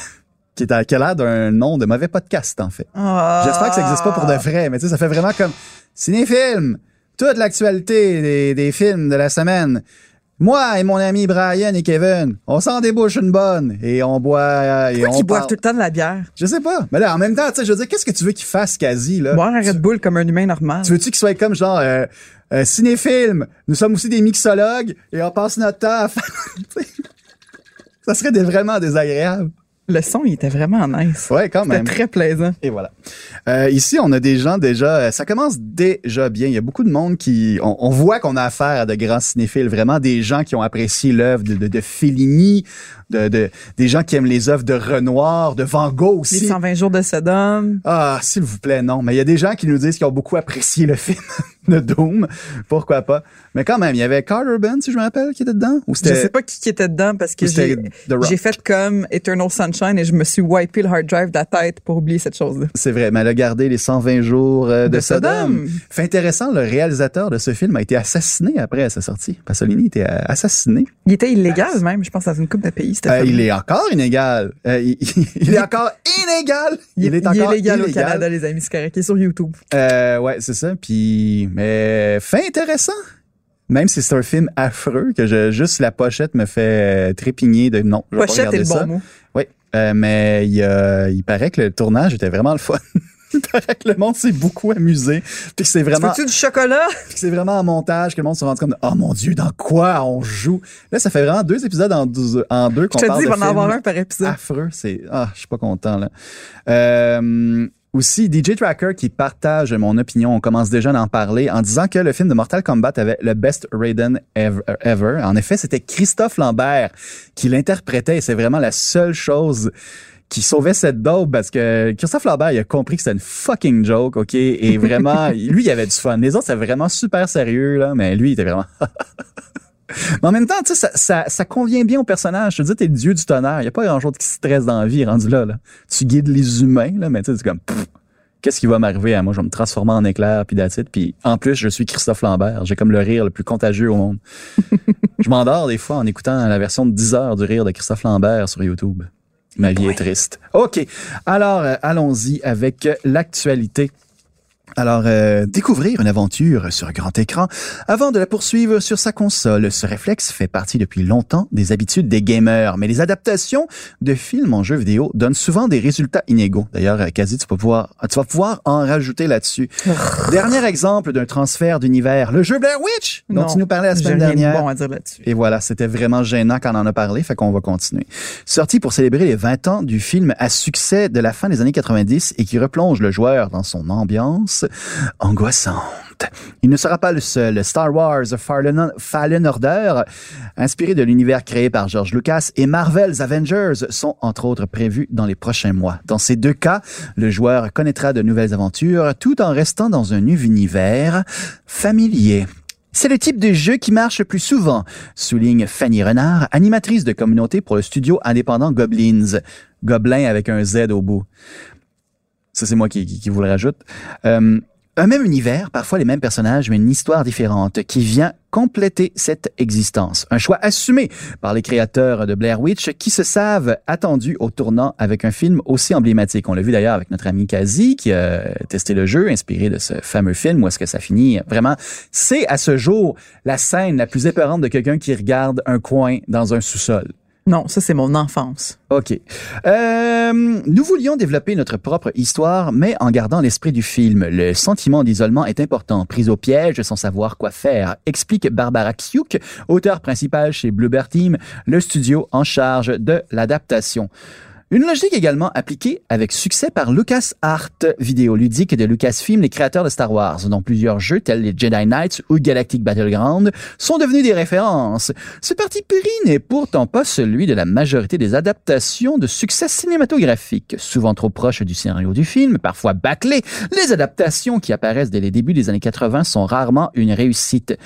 qui est à qui a l'air d'un nom de mauvais podcast, en fait. Ah. J'espère que ça n'existe pas pour de vrai, mais tu sais, ça fait vraiment comme cinéfilm, toute l'actualité des, des films de la semaine. Moi et mon ami Brian et Kevin, on s'en débouche une bonne et on boit euh, et Pourquoi on ils boivent tout le temps de la bière? Je sais pas, mais là en même temps, tu sais, je veux dire, qu'est-ce que tu veux qu'il fasse quasi là? Boire un Red Bull comme un humain normal. Tu veux-tu qu'il soit comme genre euh, euh, cinéfilm? Nous sommes aussi des mixologues et on passe notre temps à faire. Ça serait des- vraiment désagréable. Le son, il était vraiment nice. Ouais, quand C'était même. très plaisant. Et voilà. Euh, ici, on a des gens déjà, euh, ça commence déjà bien. Il y a beaucoup de monde qui, on, on voit qu'on a affaire à de grands cinéphiles, vraiment des gens qui ont apprécié l'œuvre de, de, de Fellini, de, de, des gens qui aiment les œuvres de Renoir, de Van Gogh Les aussi. 120 jours de Sodome. Ah, s'il vous plaît, non. Mais il y a des gens qui nous disent qu'ils ont beaucoup apprécié le film de Doom. Pourquoi pas? Mais quand même, il y avait Carter Urban, si je me rappelle, qui était dedans. Ou Je c'était, sais pas qui, qui était dedans parce que c'était j'ai fait comme Eternal Sunshine et je me suis wipé le hard drive de la tête pour oublier cette chose-là. C'est vrai, mais elle a gardé les 120 jours euh, de, De Sodome. Sodome. Fait intéressant, le réalisateur de ce film a été assassiné après sa sortie. Pasolini était euh, assassiné. Il était illégal même, je pense, dans une coupe de pays. Euh, ça. il est encore inégal. Euh, il, il est encore inégal. Il, est encore illégal au. Canada, les amis, c'est correct. Il est sur YouTube. Euh, ouais, c'est ça. Puis, mais fait intéressant. Même si c'est un film affreux, que je, juste la pochette me fait euh, trépigner de non. je vais pas Pochette est le ça. bon mot. Oui, euh, mais il, euh, il paraît que le tournage était vraiment le fun. il paraît que le monde s'est beaucoup amusé. Puis c'est vraiment, Veux-tu du chocolat? c'est vraiment en montage que le monde se rend compte, oh mon dieu, dans quoi on joue? Là, ça fait vraiment deux épisodes en, deux qu'on Je te parle dis, il de va en avoir un par épisode. affreux. C'est ah, je suis pas content là. Euh, aussi, DJ Tracker qui partage mon opinion, on commence déjà à en parler en disant que le film de Mortal Kombat avait le best Raiden ever. ever. En effet, c'était Christophe Lambert qui l'interprétait et c'est vraiment la seule chose qui sauvait cette dope parce que Christophe Lambert, il a compris que c'était une fucking joke, OK? Et vraiment, lui, il avait du fun. Les autres, c'était vraiment super sérieux, là, mais lui, il était vraiment... Mais en même temps, tu sais, ça, ça, ça convient bien au personnage. Je te dis, t'es le dieu du tonnerre. Il n'y a pas grand-chose qui stresse dans la vie, rendu là, là. Tu guides les humains, là, mais tu sais, c'est comme, qu'est-ce qui va m'arriver à moi? Je vais me transformer en éclair, puis it. Puis en plus, je suis Christophe Lambert. J'ai comme le rire le plus contagieux au monde. je m'endors des fois en écoutant la version de 10 heures du rire de Christophe Lambert sur YouTube. Ma vie est triste. OK. Alors, euh, allons-y avec l'actualité. Alors, euh, découvrir une aventure sur grand écran avant de la poursuivre sur sa console, ce réflexe fait partie depuis longtemps des habitudes des gamers, mais les adaptations de films en jeux vidéo donnent souvent des résultats inégaux. D'ailleurs, euh, quasi, tu vas pouvoir, tu vas pouvoir en rajouter là-dessus. Dernier exemple d'un transfert d'univers, le jeu Blair Witch, dont Non, tu nous parlais la semaine dernière. bon à dire là-dessus. Et voilà, c'était vraiment gênant quand on en a parlé, fait qu'on va continuer. Sorti pour célébrer les 20 ans du film à succès de la fin des années 90 et qui replonge le joueur dans son ambiance angoissante. Il ne sera pas le seul. Star Wars Fallen, Order, inspiré de l'univers créé par George Lucas, et Marvel's Avengers sont entre autres prévus dans les prochains mois. Dans ces deux cas, le joueur connaîtra de nouvelles aventures tout en restant dans un univers familier. C'est le type de jeu qui marche le plus souvent, souligne Fanny Renard, animatrice de communauté pour le studio indépendant Goblins. Gobelin avec un Z au bout. Ça, c'est moi qui, vous le rajoute. Euh, un même univers, parfois les mêmes personnages, mais une histoire différente qui vient compléter cette existence. Un choix assumé par les créateurs de Blair Witch qui se savent attendus au tournant avec un film aussi emblématique. On l'a vu d'ailleurs avec notre ami Kazi qui a testé le jeu inspiré de ce fameux film où est-ce que ça finit vraiment. C'est à ce jour la scène la plus épeurante de quelqu'un qui regarde un coin dans un sous-sol. Non, ça, c'est mon enfance. OK. Euh, nous voulions développer notre propre histoire, mais en gardant l'esprit du film. Le sentiment d'isolement est important. Prise au piège sans savoir quoi faire, explique Barbara Kyuk, auteur principal chez Bluebird Team, le studio en charge de l'adaptation. Une logique également appliquée avec succès par LucasArts, vidéoludique de Lucasfilm, les créateurs de Star Wars, dont plusieurs jeux tels les Jedi Knights ou Galactic Battleground sont devenus des références. Ce parti pris n'est pourtant pas celui de la majorité des adaptations de succès cinématographiques, souvent trop proches du scénario du film, parfois bâclées. Les adaptations qui apparaissent dès les débuts des années 80 sont rarement une réussite.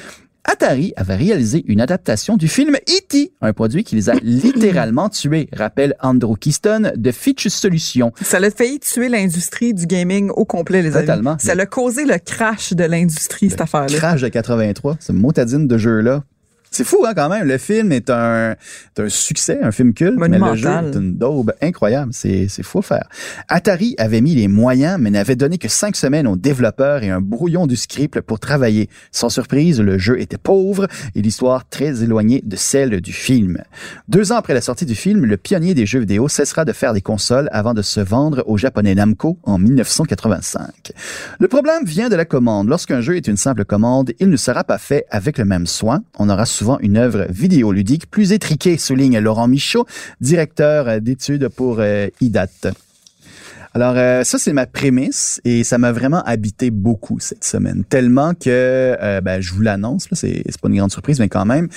Atari avait réalisé une adaptation du film E.T., un produit qui les a littéralement tués, rappelle Andrew Keyston de Fitch Solutions. Ça l'a failli tuer l'industrie du gaming au complet, les amis. Totalement. Ça l'a causé le crash de l'industrie, cette affaire-là. Crash de 83, ce motadine de jeu-là. C'est fou, hein, quand même. Le film est un, est un succès, un film culte, mais le jeu est une daube incroyable. C'est, c'est fou à faire. Atari avait mis les moyens, mais n'avait donné que cinq semaines aux développeurs et un brouillon du script pour travailler. Sans surprise, le jeu était pauvre et l'histoire très éloignée de celle du film. Deux ans après la sortie du film, le pionnier des jeux vidéo cessera de faire des consoles avant de se vendre au japonais Namco en 1985. Le problème vient de la commande. Lorsqu'un jeu est une simple commande, il ne sera pas fait avec le même soin. On aura souvent une œuvre vidéoludique plus étriquée, souligne Laurent Michaud, directeur d'études pour euh, IDAT. Alors euh, ça c'est ma prémisse et ça m'a vraiment habité beaucoup cette semaine tellement que euh, ben, je vous l'annonce c'est pas une grande surprise mais quand même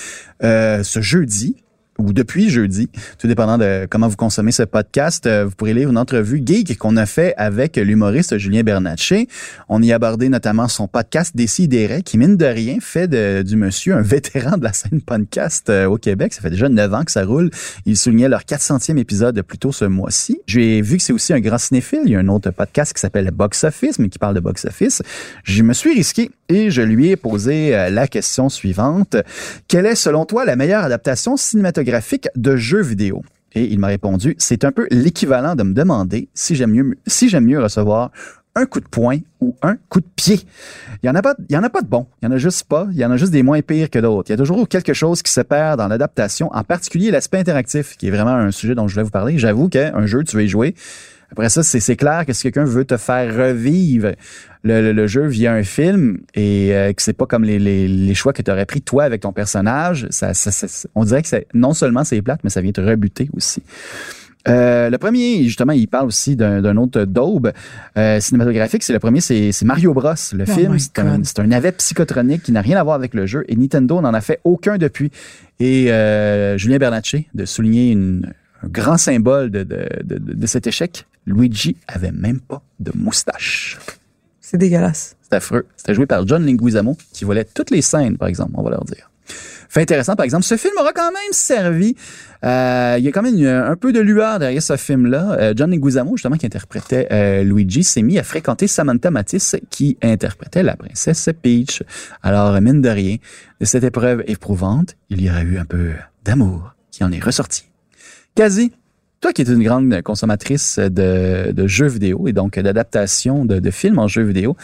ce jeudi ou depuis jeudi, tout dépendant de comment vous consommez ce podcast, euh, vous pourrez lire une entrevue geek qu'on a fait avec l'humoriste Julien Bernatchez. On y a abordé notamment son podcast Décideret, qui mine de rien fait de- du monsieur un vétéran de la scène podcast euh, au Québec. Ça fait déjà neuf ans que ça roule. Il soulignait leur 400e épisode plus tôt ce mois-ci. J'ai vu que c'est aussi un grand cinéphile. Il y a un autre podcast qui s'appelle Box Office, mais qui parle de box office. Je me suis risqué et je lui ai posé euh, la question suivante. Quelle est, selon toi, la meilleure adaptation cinématographique de jeux vidéo? Et il m'a répondu, c'est un peu l'équivalent de me demander si j'aime mieux, si j'aime mieux recevoir un coup de poing ou un coup de pied. Il y en a pas, il y en a pas de bon. Il y en a juste pas. Il y en a juste des moins pires que d'autres. Il y a toujours quelque chose qui se perd dans l'adaptation, en particulier l'aspect interactif, qui est vraiment un sujet dont je voulais vous parler. J'avoue qu'un jeu, tu veux y jouer. Après ça, c'est c'est clair que si quelqu'un veut te faire revivre le, le- le jeu via un film et euh, que c'est pas comme les, les, les choix que tu aurais pris toi avec ton personnage, ça, ça- ça- on dirait que c'est non seulement c'est plate, mais ça vient te rebuter aussi. Euh, le premier, justement, il parle aussi d'un d'un autre daube euh, cinématographique. C'est le premier, c'est Mario Bros. Le Oh film, c'est un, un navet psychotronique qui n'a rien à voir avec le jeu et Nintendo n'en a fait aucun depuis. Et euh, Julien Bernatchez de souligner une, un grand symbole de, de- de cet échec. Luigi avait même pas de moustache. C'est dégueulasse. C'est affreux. C'était joué par John Linguizamo, qui volait toutes les scènes, par exemple, on va leur dire. Fait intéressant, par exemple, ce film aura quand même servi. euh, il y a quand même une- un peu de lueur derrière ce film-là. Euh, John Leguizamo, justement, qui interprétait euh, Luigi, s'est mis à fréquenter Samantha Matisse, qui interprétait la princesse Peach. Alors, mine de rien, de cette épreuve éprouvante, il y aura eu un peu d'amour qui en est ressorti. Quasi, toi qui es une grande consommatrice de, de jeux vidéo et donc d'adaptation de, de films en jeux vidéo,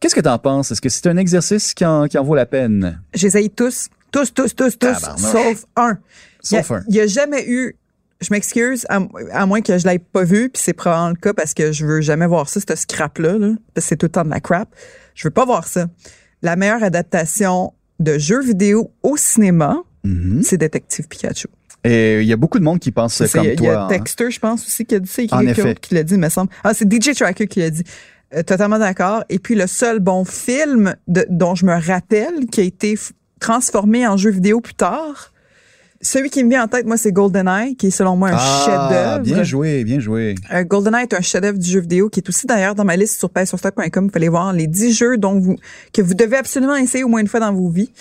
qu'est-ce que tu en penses? Est-ce que c'est un exercice qui en, qui en vaut la peine? J'essaye tous, tous, tous, tous, tous, sauf un. Sauf un. Il n'y a, jamais eu, je m'excuse, à, à moins que je l'ai pas vu, puis c'est probablement le cas parce que je veux jamais voir ça, ce scrap-là, là, parce que c'est tout le temps de la crap. Je veux pas voir ça. La meilleure adaptation de jeux vidéo au cinéma, Mhm. c'est Détective Pikachu. Et il y a beaucoup de monde qui pense C'est- comme Il y toi. a hein. Dexter, je pense aussi, qui a dit ça. En effet. qui l'a dit, il me semble. Ah, c'est DJ Tracker qui l'a dit. Euh, totalement d'accord. Et puis, le seul bon film de- dont je me rappelle qui a été transformé en jeu vidéo plus tard, celui qui me vient en tête, moi, c'est GoldenEye, qui est selon moi un Ah, chef-d'œuvre. bien joué, bien joué. Euh, GoldenEye est un chef-d'œuvre du jeu vidéo qui est aussi d'ailleurs dans ma liste sur payssurstock.com. Vous allez voir les 10 jeux dont vous que vous devez absolument essayer au moins une fois dans vos vies.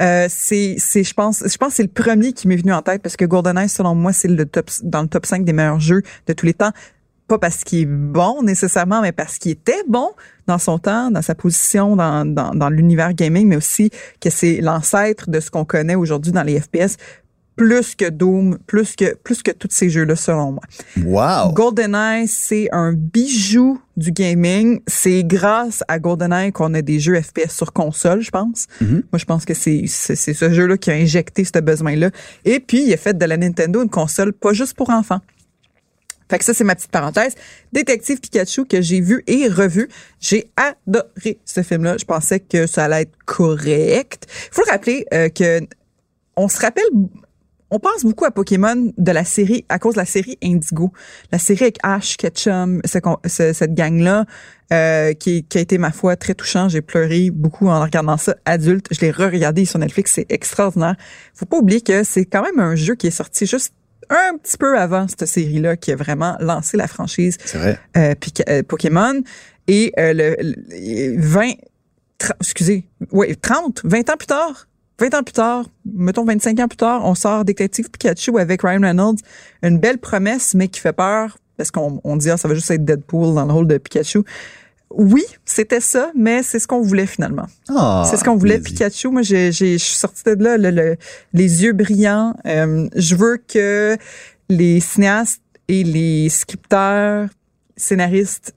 Euh, c'est c'est je pense je pense que c'est le premier qui m'est venu en tête parce que GoldenEye selon moi c'est le top dans le top 5 des meilleurs jeux de tous les temps. Pas parce qu'il est bon nécessairement mais parce qu'il était bon dans son temps dans sa position dans dans, dans l'univers gaming mais aussi que c'est l'ancêtre de ce qu'on connaît aujourd'hui dans les FPS plus que Doom, plus que plus que tous ces jeux-là selon moi. Wow. GoldenEye, c'est un bijou du gaming. C'est grâce à GoldenEye qu'on a des jeux FPS sur console, je pense. Mhm. Moi, je pense que c'est ce jeu-là qui a injecté ce besoin-là. Et puis, il a fait de la Nintendo une console pas juste pour enfants. Fait que ça, c'est ma petite parenthèse. Détective Pikachu que j'ai vu et revu. J'ai adoré ce film-là. Je pensais que ça allait être correct. Il faut le rappeler euh, que on se rappelle, on pense beaucoup à Pokémon de la série, à cause de la série Indigo. La série avec Ash, Ketchum, ce ce- cette gang-là, euh, qui, qui a été, ma foi, très touchant. J'ai pleuré beaucoup en regardant ça adulte. Je l'ai re-regardé sur Netflix. C'est extraordinaire. Faut pas oublier que c'est quand même un jeu qui est sorti juste un petit peu avant cette série-là, qui a vraiment lancé la franchise C'est vrai. euh, euh, Pokémon. Et euh, le, le- 20, tra- excusez, ouais, 30, 20 ans plus tard, 20 ans plus tard, mettons 25 ans plus tard, on sort Détective Pikachu avec Ryan Reynolds. Une belle promesse, mais qui fait peur, parce qu'on on dit, ah, ça va juste être Deadpool dans le rôle de Pikachu. Oui, c'était ça, mais c'est ce qu'on voulait finalement. Ah, C'est ce qu'on voulait. Pikachu. Moi, j'ai, j'ai- je suis sortie de là, le- le- les yeux brillants. Euh, je veux que les cinéastes et les scripteurs, scénaristes,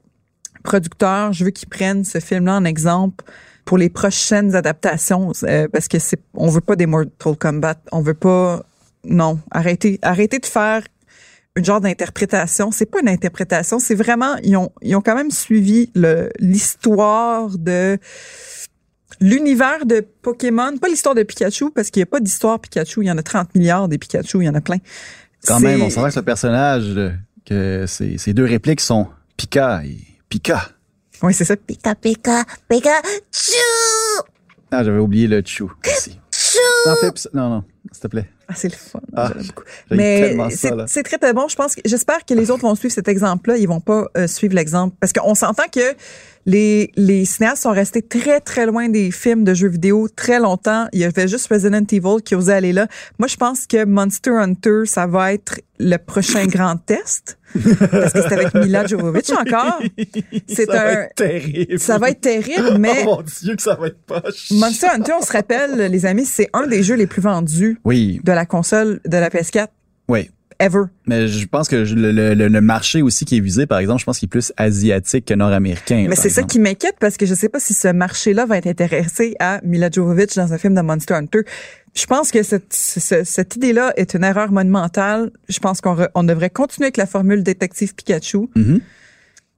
producteurs, je veux qu'ils prennent ce film-là en exemple pour les prochaines adaptations, euh, parce que c'est, on veut pas des Mortal Kombat, on veut pas, non, arrêtez, arrêtez de faire une genre d'interprétation. C'est pas une interprétation, c'est vraiment, ils ont, ils ont quand même suivi le, l'histoire de, l'univers de Pokémon, pas l'histoire de Pikachu, parce qu'il n'y a pas d'histoire Pikachu. Il y en a 30 milliards des Pikachu, il y en a plein. Quand même, on s'entend que le personnage, euh, que ces, ces deux répliques sont Pika et Pika. Oui, c'est ça. Pika pika pika chou Ah, j'avais oublié le chou aussi. chou. Non. Non, non, s'il te plaît. Ah, c'est le fun. Ah, J'aime beaucoup. J'aime Mais c'est très, très bon. Je pense que, j'espère que les autres vont suivre cet exemple-là. Ils vont pas euh, suivre l'exemple. Parce qu'on s'entend que les, les cinéastes sont restés très, très loin des films de jeux vidéo très longtemps. Il y avait juste Resident Evil qui osait aller là. Moi, je pense que Monster Hunter, ça va être le prochain grand test. Parce que c'est avec Mila Jovovich encore. C'est ça va un, être terrible. ça va être terrible, mais Oh mon Dieu, que ça va être poche. Monster Hunter, on se rappelle, les amis, c'est un des jeux les plus vendus Oui, de la console de la PS4 oui. Ever. Mais je pense que le, le- le- le marché aussi qui est visé, par exemple, je pense qu'il est plus asiatique que nord-américain. Mais c'est ça qui m'inquiète parce que je sais pas si ce marché-là va être intéressé à Mila Jovovich dans un film de Monster Hunter. Je pense que cette, ce- cette idée-là est une erreur monumentale. Je pense qu'on on devrait continuer avec la formule détective Pikachu. Mhm.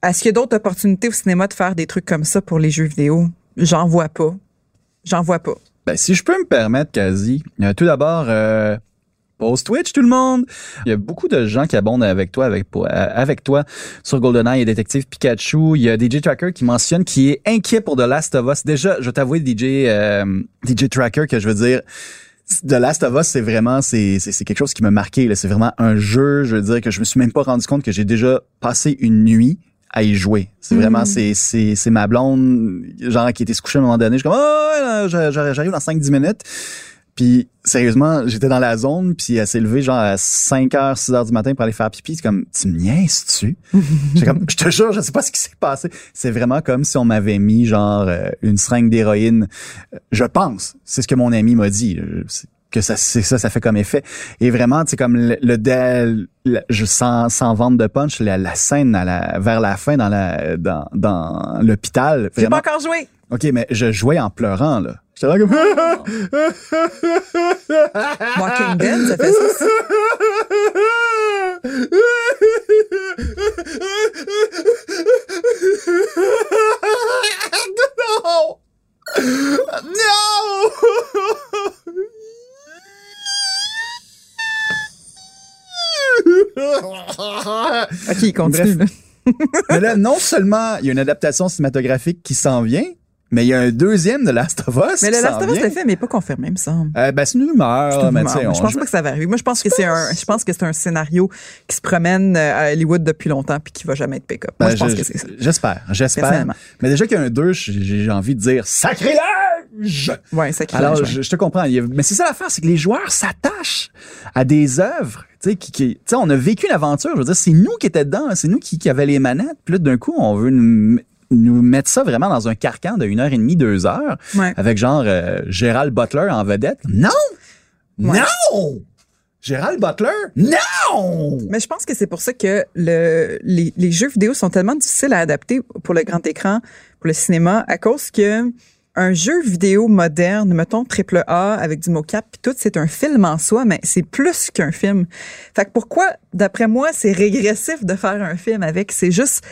Est-ce qu'il y a d'autres opportunités au cinéma de faire des trucs comme ça pour les jeux vidéo? J'en vois pas. J'en vois pas. Ben, si je peux me permettre, quasi, euh, tout d'abord, euh, pause Twitch, tout le monde. Il y a beaucoup de gens qui abondent avec toi, avec, euh, avec toi sur GoldenEye et Détective Pikachu. Il y a DJ Tracker qui mentionne qui est inquiet pour The Last of Us. Déjà, je vais t'avouer, DJ, euh, DJ Tracker, que je veux dire, The Last of Us, c'est vraiment, c'est, c'est, quelque chose qui m'a marqué. C'est vraiment un jeu, je veux dire, que je me suis même pas rendu compte que j'ai déjà passé une nuit à y jouer. C'est vraiment, c'est, c'est, c'est ma blonde, genre, qui était se coucher à un moment donné. Je suis comme, oh, j'arrive dans 5-10 minutes. Puis, sérieusement, j'étais dans la zone, puis elle s'est levée genre à 5 h 6 h du matin pour aller faire pipi. C'est comme, tu me niaises-tu? J'ai comme, je te jure, je sais pas ce qui s'est passé. C'est vraiment comme si on m'avait mis genre euh, une seringue d'héroïne. Je pense, c'est ce que mon ami m'a dit. euh, c'est- que ça c'est ça ça fait comme effet et vraiment tu sais comme le, le, je sans sans vendre de punch la, la scène à la, vers la fin dans la dans dans l'hôpital J'ai pas encore joué. OK mais je jouais en pleurant là j'étais là comme Dead, ça fait ça non non OK, continue. là. Mais là, non seulement il y a une adaptation cinématographique qui s'en vient, mais il y a un deuxième de Last of Us Mais le Last of Us, le film n'est pas confirmé, il me semble. Euh, ben, c'est une là, mais mais je pense pas que ça va arriver. Moi, je pense que c'est un, je pense que c'est un scénario qui se promène euh, à Hollywood depuis longtemps puis qui va jamais être pick-up. Moi, Ben, je pense que c'est ça. J'espère, j'espère. Mais déjà qu'il y a un 2, j'ai envie de dire sacrilège! Ouais, c'est Alors, je, je te comprends. Mais c'est ça l'affaire, c'est que les joueurs s'attachent à des œuvres. Tu sais, qui, qui- tu sais, on a vécu l'aventure. Je veux dire, c'est nous qui étions dedans. C'est nous qui, qui avions les manettes. Puis là, d'un coup, on veut nous, nous mettre ça vraiment dans un carcan de une heure et demie, deux heures, Ouais. avec genre euh, Gérald Butler en vedette. Non! Ouais. Non! Gérald Butler? Non! Mais je pense que c'est pour ça que le, les, les jeux vidéo sont tellement difficiles à adapter pour le grand écran, pour le cinéma, à cause que un jeu vidéo moderne, mettons triple A avec du mocap puis tout, c'est un film en soi, mais c'est plus qu'un film. Fait que pourquoi, d'après moi, c'est régressif de faire un film avec, c'est juste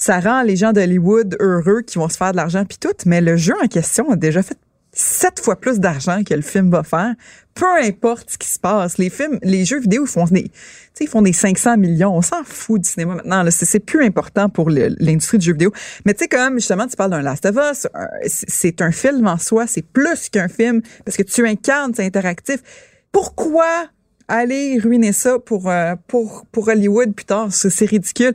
ça rend les gens d'Hollywood heureux qui vont se faire de l'argent puis tout, mais le jeu en question a déjà fait sept fois plus d'argent que le film va faire. Peu importe ce qui se passe, les films, les jeux vidéo font des, ils font des 500 millions. On s'en fout du cinéma maintenant. C'est, plus important pour l'industrie du jeu vidéo. Mais tu sais, comme justement, tu parles d'un Last of Us, c'est un film en soi. C'est plus qu'un film parce que tu incarnes, c'est interactif. Pourquoi aller ruiner ça pour euh, pour pour Hollywood plus tard? C'est ridicule.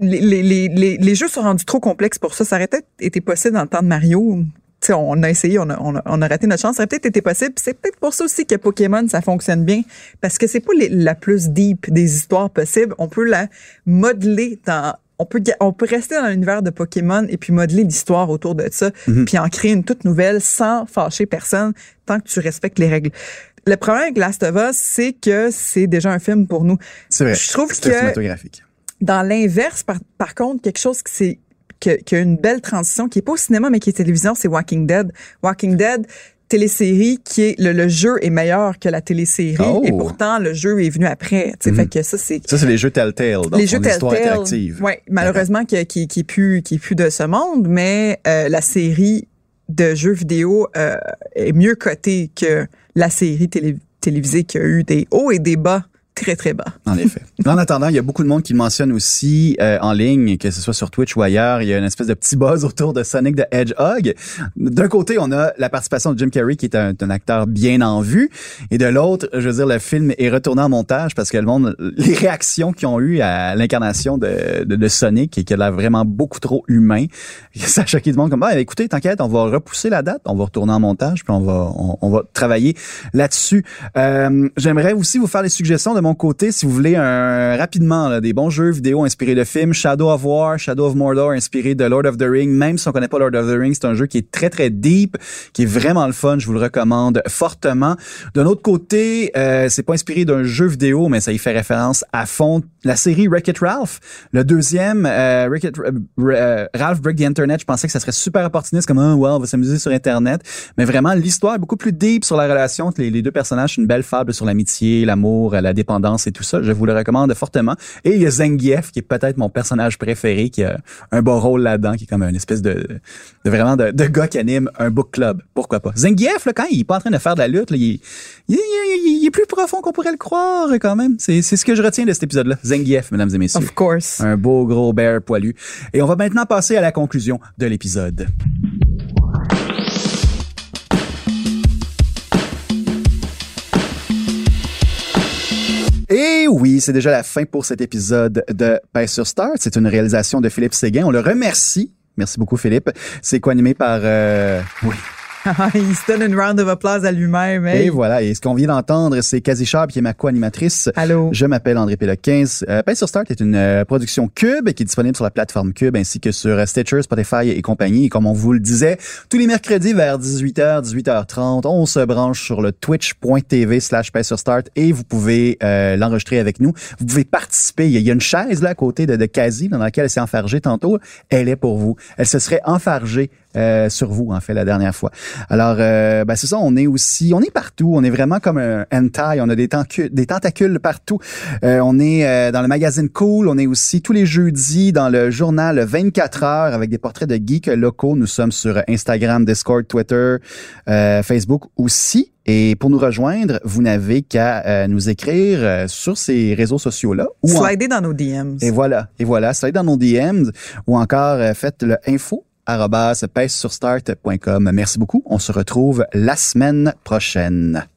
Les, les, les, les, jeux sont rendus trop complexes pour ça. Ça aurait peut-être été possible dans le temps de Mario. Tu sais, on a essayé, on a, on a, on a raté notre chance. Ça aurait peut-être été possible. C'est peut-être pour ça aussi que Pokémon, ça fonctionne bien. Parce que c'est pas les- la plus deep des histoires possibles. On peut la modeler dans... On peut, on peut rester dans l'univers de Pokémon et puis modeler l'histoire autour de ça, puis en créer une toute nouvelle sans fâcher personne, tant que tu respectes les règles. Le problème avec Last of Us, c'est que c'est déjà un film pour nous. C'est vrai. Je trouve que cinématographique. Dans l'inverse, par, par contre, quelque chose qui c'est que- qui a une belle transition, qui est pas au cinéma mais qui est télévision, c'est Walking Dead. Walking Dead, télésérie qui est le, le jeu est meilleur que la télésérie Oh. et pourtant le jeu est venu après. Tu sais, fait que ça c'est Ça, c'est les jeux Telltale. Donc, les jeux Telltale. Ouais, malheureusement qui qui qui est plus qui est plus de ce monde, mais euh, la série de jeux vidéo euh, est mieux cotée que la série télé- télévisée qui a eu des hauts et des bas très très bas. En effet. En attendant, il y a beaucoup de monde qui le mentionne aussi euh, en ligne, que ce soit sur Twitch ou ailleurs. Il y a une espèce de petit buzz autour de Sonic the Hedgehog. D'un côté, on a la participation de Jim Carrey, qui est un, acteur bien en vue. Et de l'autre, je veux dire, le film est retourné en montage parce que le monde, les réactions qu'ils ont eues à l'incarnation de, de, de Sonic et qui a vraiment beaucoup trop humain, ça a choqué du monde comme, ah, écoutez, t'inquiète, on va repousser la date, on va retourner en montage, puis on va, on, on va travailler là-dessus. Euh, J'aimerais aussi vous faire des suggestions de mon côté, si vous voulez un rapidement là, des bons jeux vidéo inspirés de films. Shadow of War, Shadow of Mordor, inspiré de Lord of the Rings. Même si on connaît pas Lord of the Rings, c'est un jeu qui est très très deep, qui est vraiment le fun. Je vous le recommande fortement. D'un autre côté, euh, c'est pas inspiré d'un jeu vidéo, mais ça y fait référence à fond. La série Wreck-It Ralph, le deuxième, euh, Wreck-It euh, Ralph Break the Internet. Je pensais que ça serait super opportuniste, comme un wow, on va s'amuser sur Internet, mais vraiment l'histoire est beaucoup plus deep sur la relation entre les, les deux personnages. Une belle fable sur l'amitié, l'amour, la dépendance et tout ça. Je vous le recommande fortement. Et il y a Zangief, qui est peut-être mon personnage préféré, qui a un beau rôle là-dedans, qui est comme une espèce de, de vraiment de, de gars qui anime un book club. Pourquoi pas? Zangief, là, quand il est pas en train de faire de la lutte, là, il, est- il, est- il est- il est plus profond qu'on pourrait le croire quand même. C'est c'est ce que je retiens de cet épisode-là. Zangief, mesdames et messieurs. Of course. Un beau gros bear poilu. Et on va maintenant passer à la conclusion de l'épisode. Et oui, c'est déjà la fin pour cet épisode de Paix sur Start. C'est une réalisation de Philippe Séguin. On le remercie. Merci beaucoup, Philippe. C'est co-animé par... euh, oui, il se donne une round of applause à lui-même. Hey. Et voilà. Et ce qu'on vient d'entendre, c'est Cathy Sharp, qui est ma co-animatrice. Allô. Je m'appelle André Péloquin. Euh, Pace sur Start est une euh, production Cube qui est disponible sur la plateforme Cube ainsi que sur euh, Stitcher, Spotify et compagnie. Et comme on vous le disait, tous les mercredis vers 18h, 18h30, on se branche sur le twitch.tv slash Pace sur Start et vous pouvez euh, l'enregistrer avec nous. Vous pouvez participer. Il y a, il y a une chaise là à côté de, de dans laquelle elle s'est enfargée tantôt. Elle est pour vous. Elle se serait enfargée euh, sur vous, en fait, la dernière fois. Alors, euh, ben, c'est ça, on est aussi, on est partout. On est vraiment comme un hentai. On a des, tentacules partout. Euh, on est euh, dans le magazine Cool. On est aussi tous les jeudis dans le journal 24 heures avec des portraits de geeks locaux. Nous sommes sur Instagram, Discord, Twitter, euh, Facebook aussi. Et pour nous rejoindre, vous n'avez qu'à euh, nous écrire euh, sur ces réseaux sociaux-là. en- Slider dans nos DMs. et voilà, et voilà, ça dans nos DMs ou encore euh, faites le info arobase pèsesurstart.com. Merci beaucoup. On se retrouve la semaine prochaine.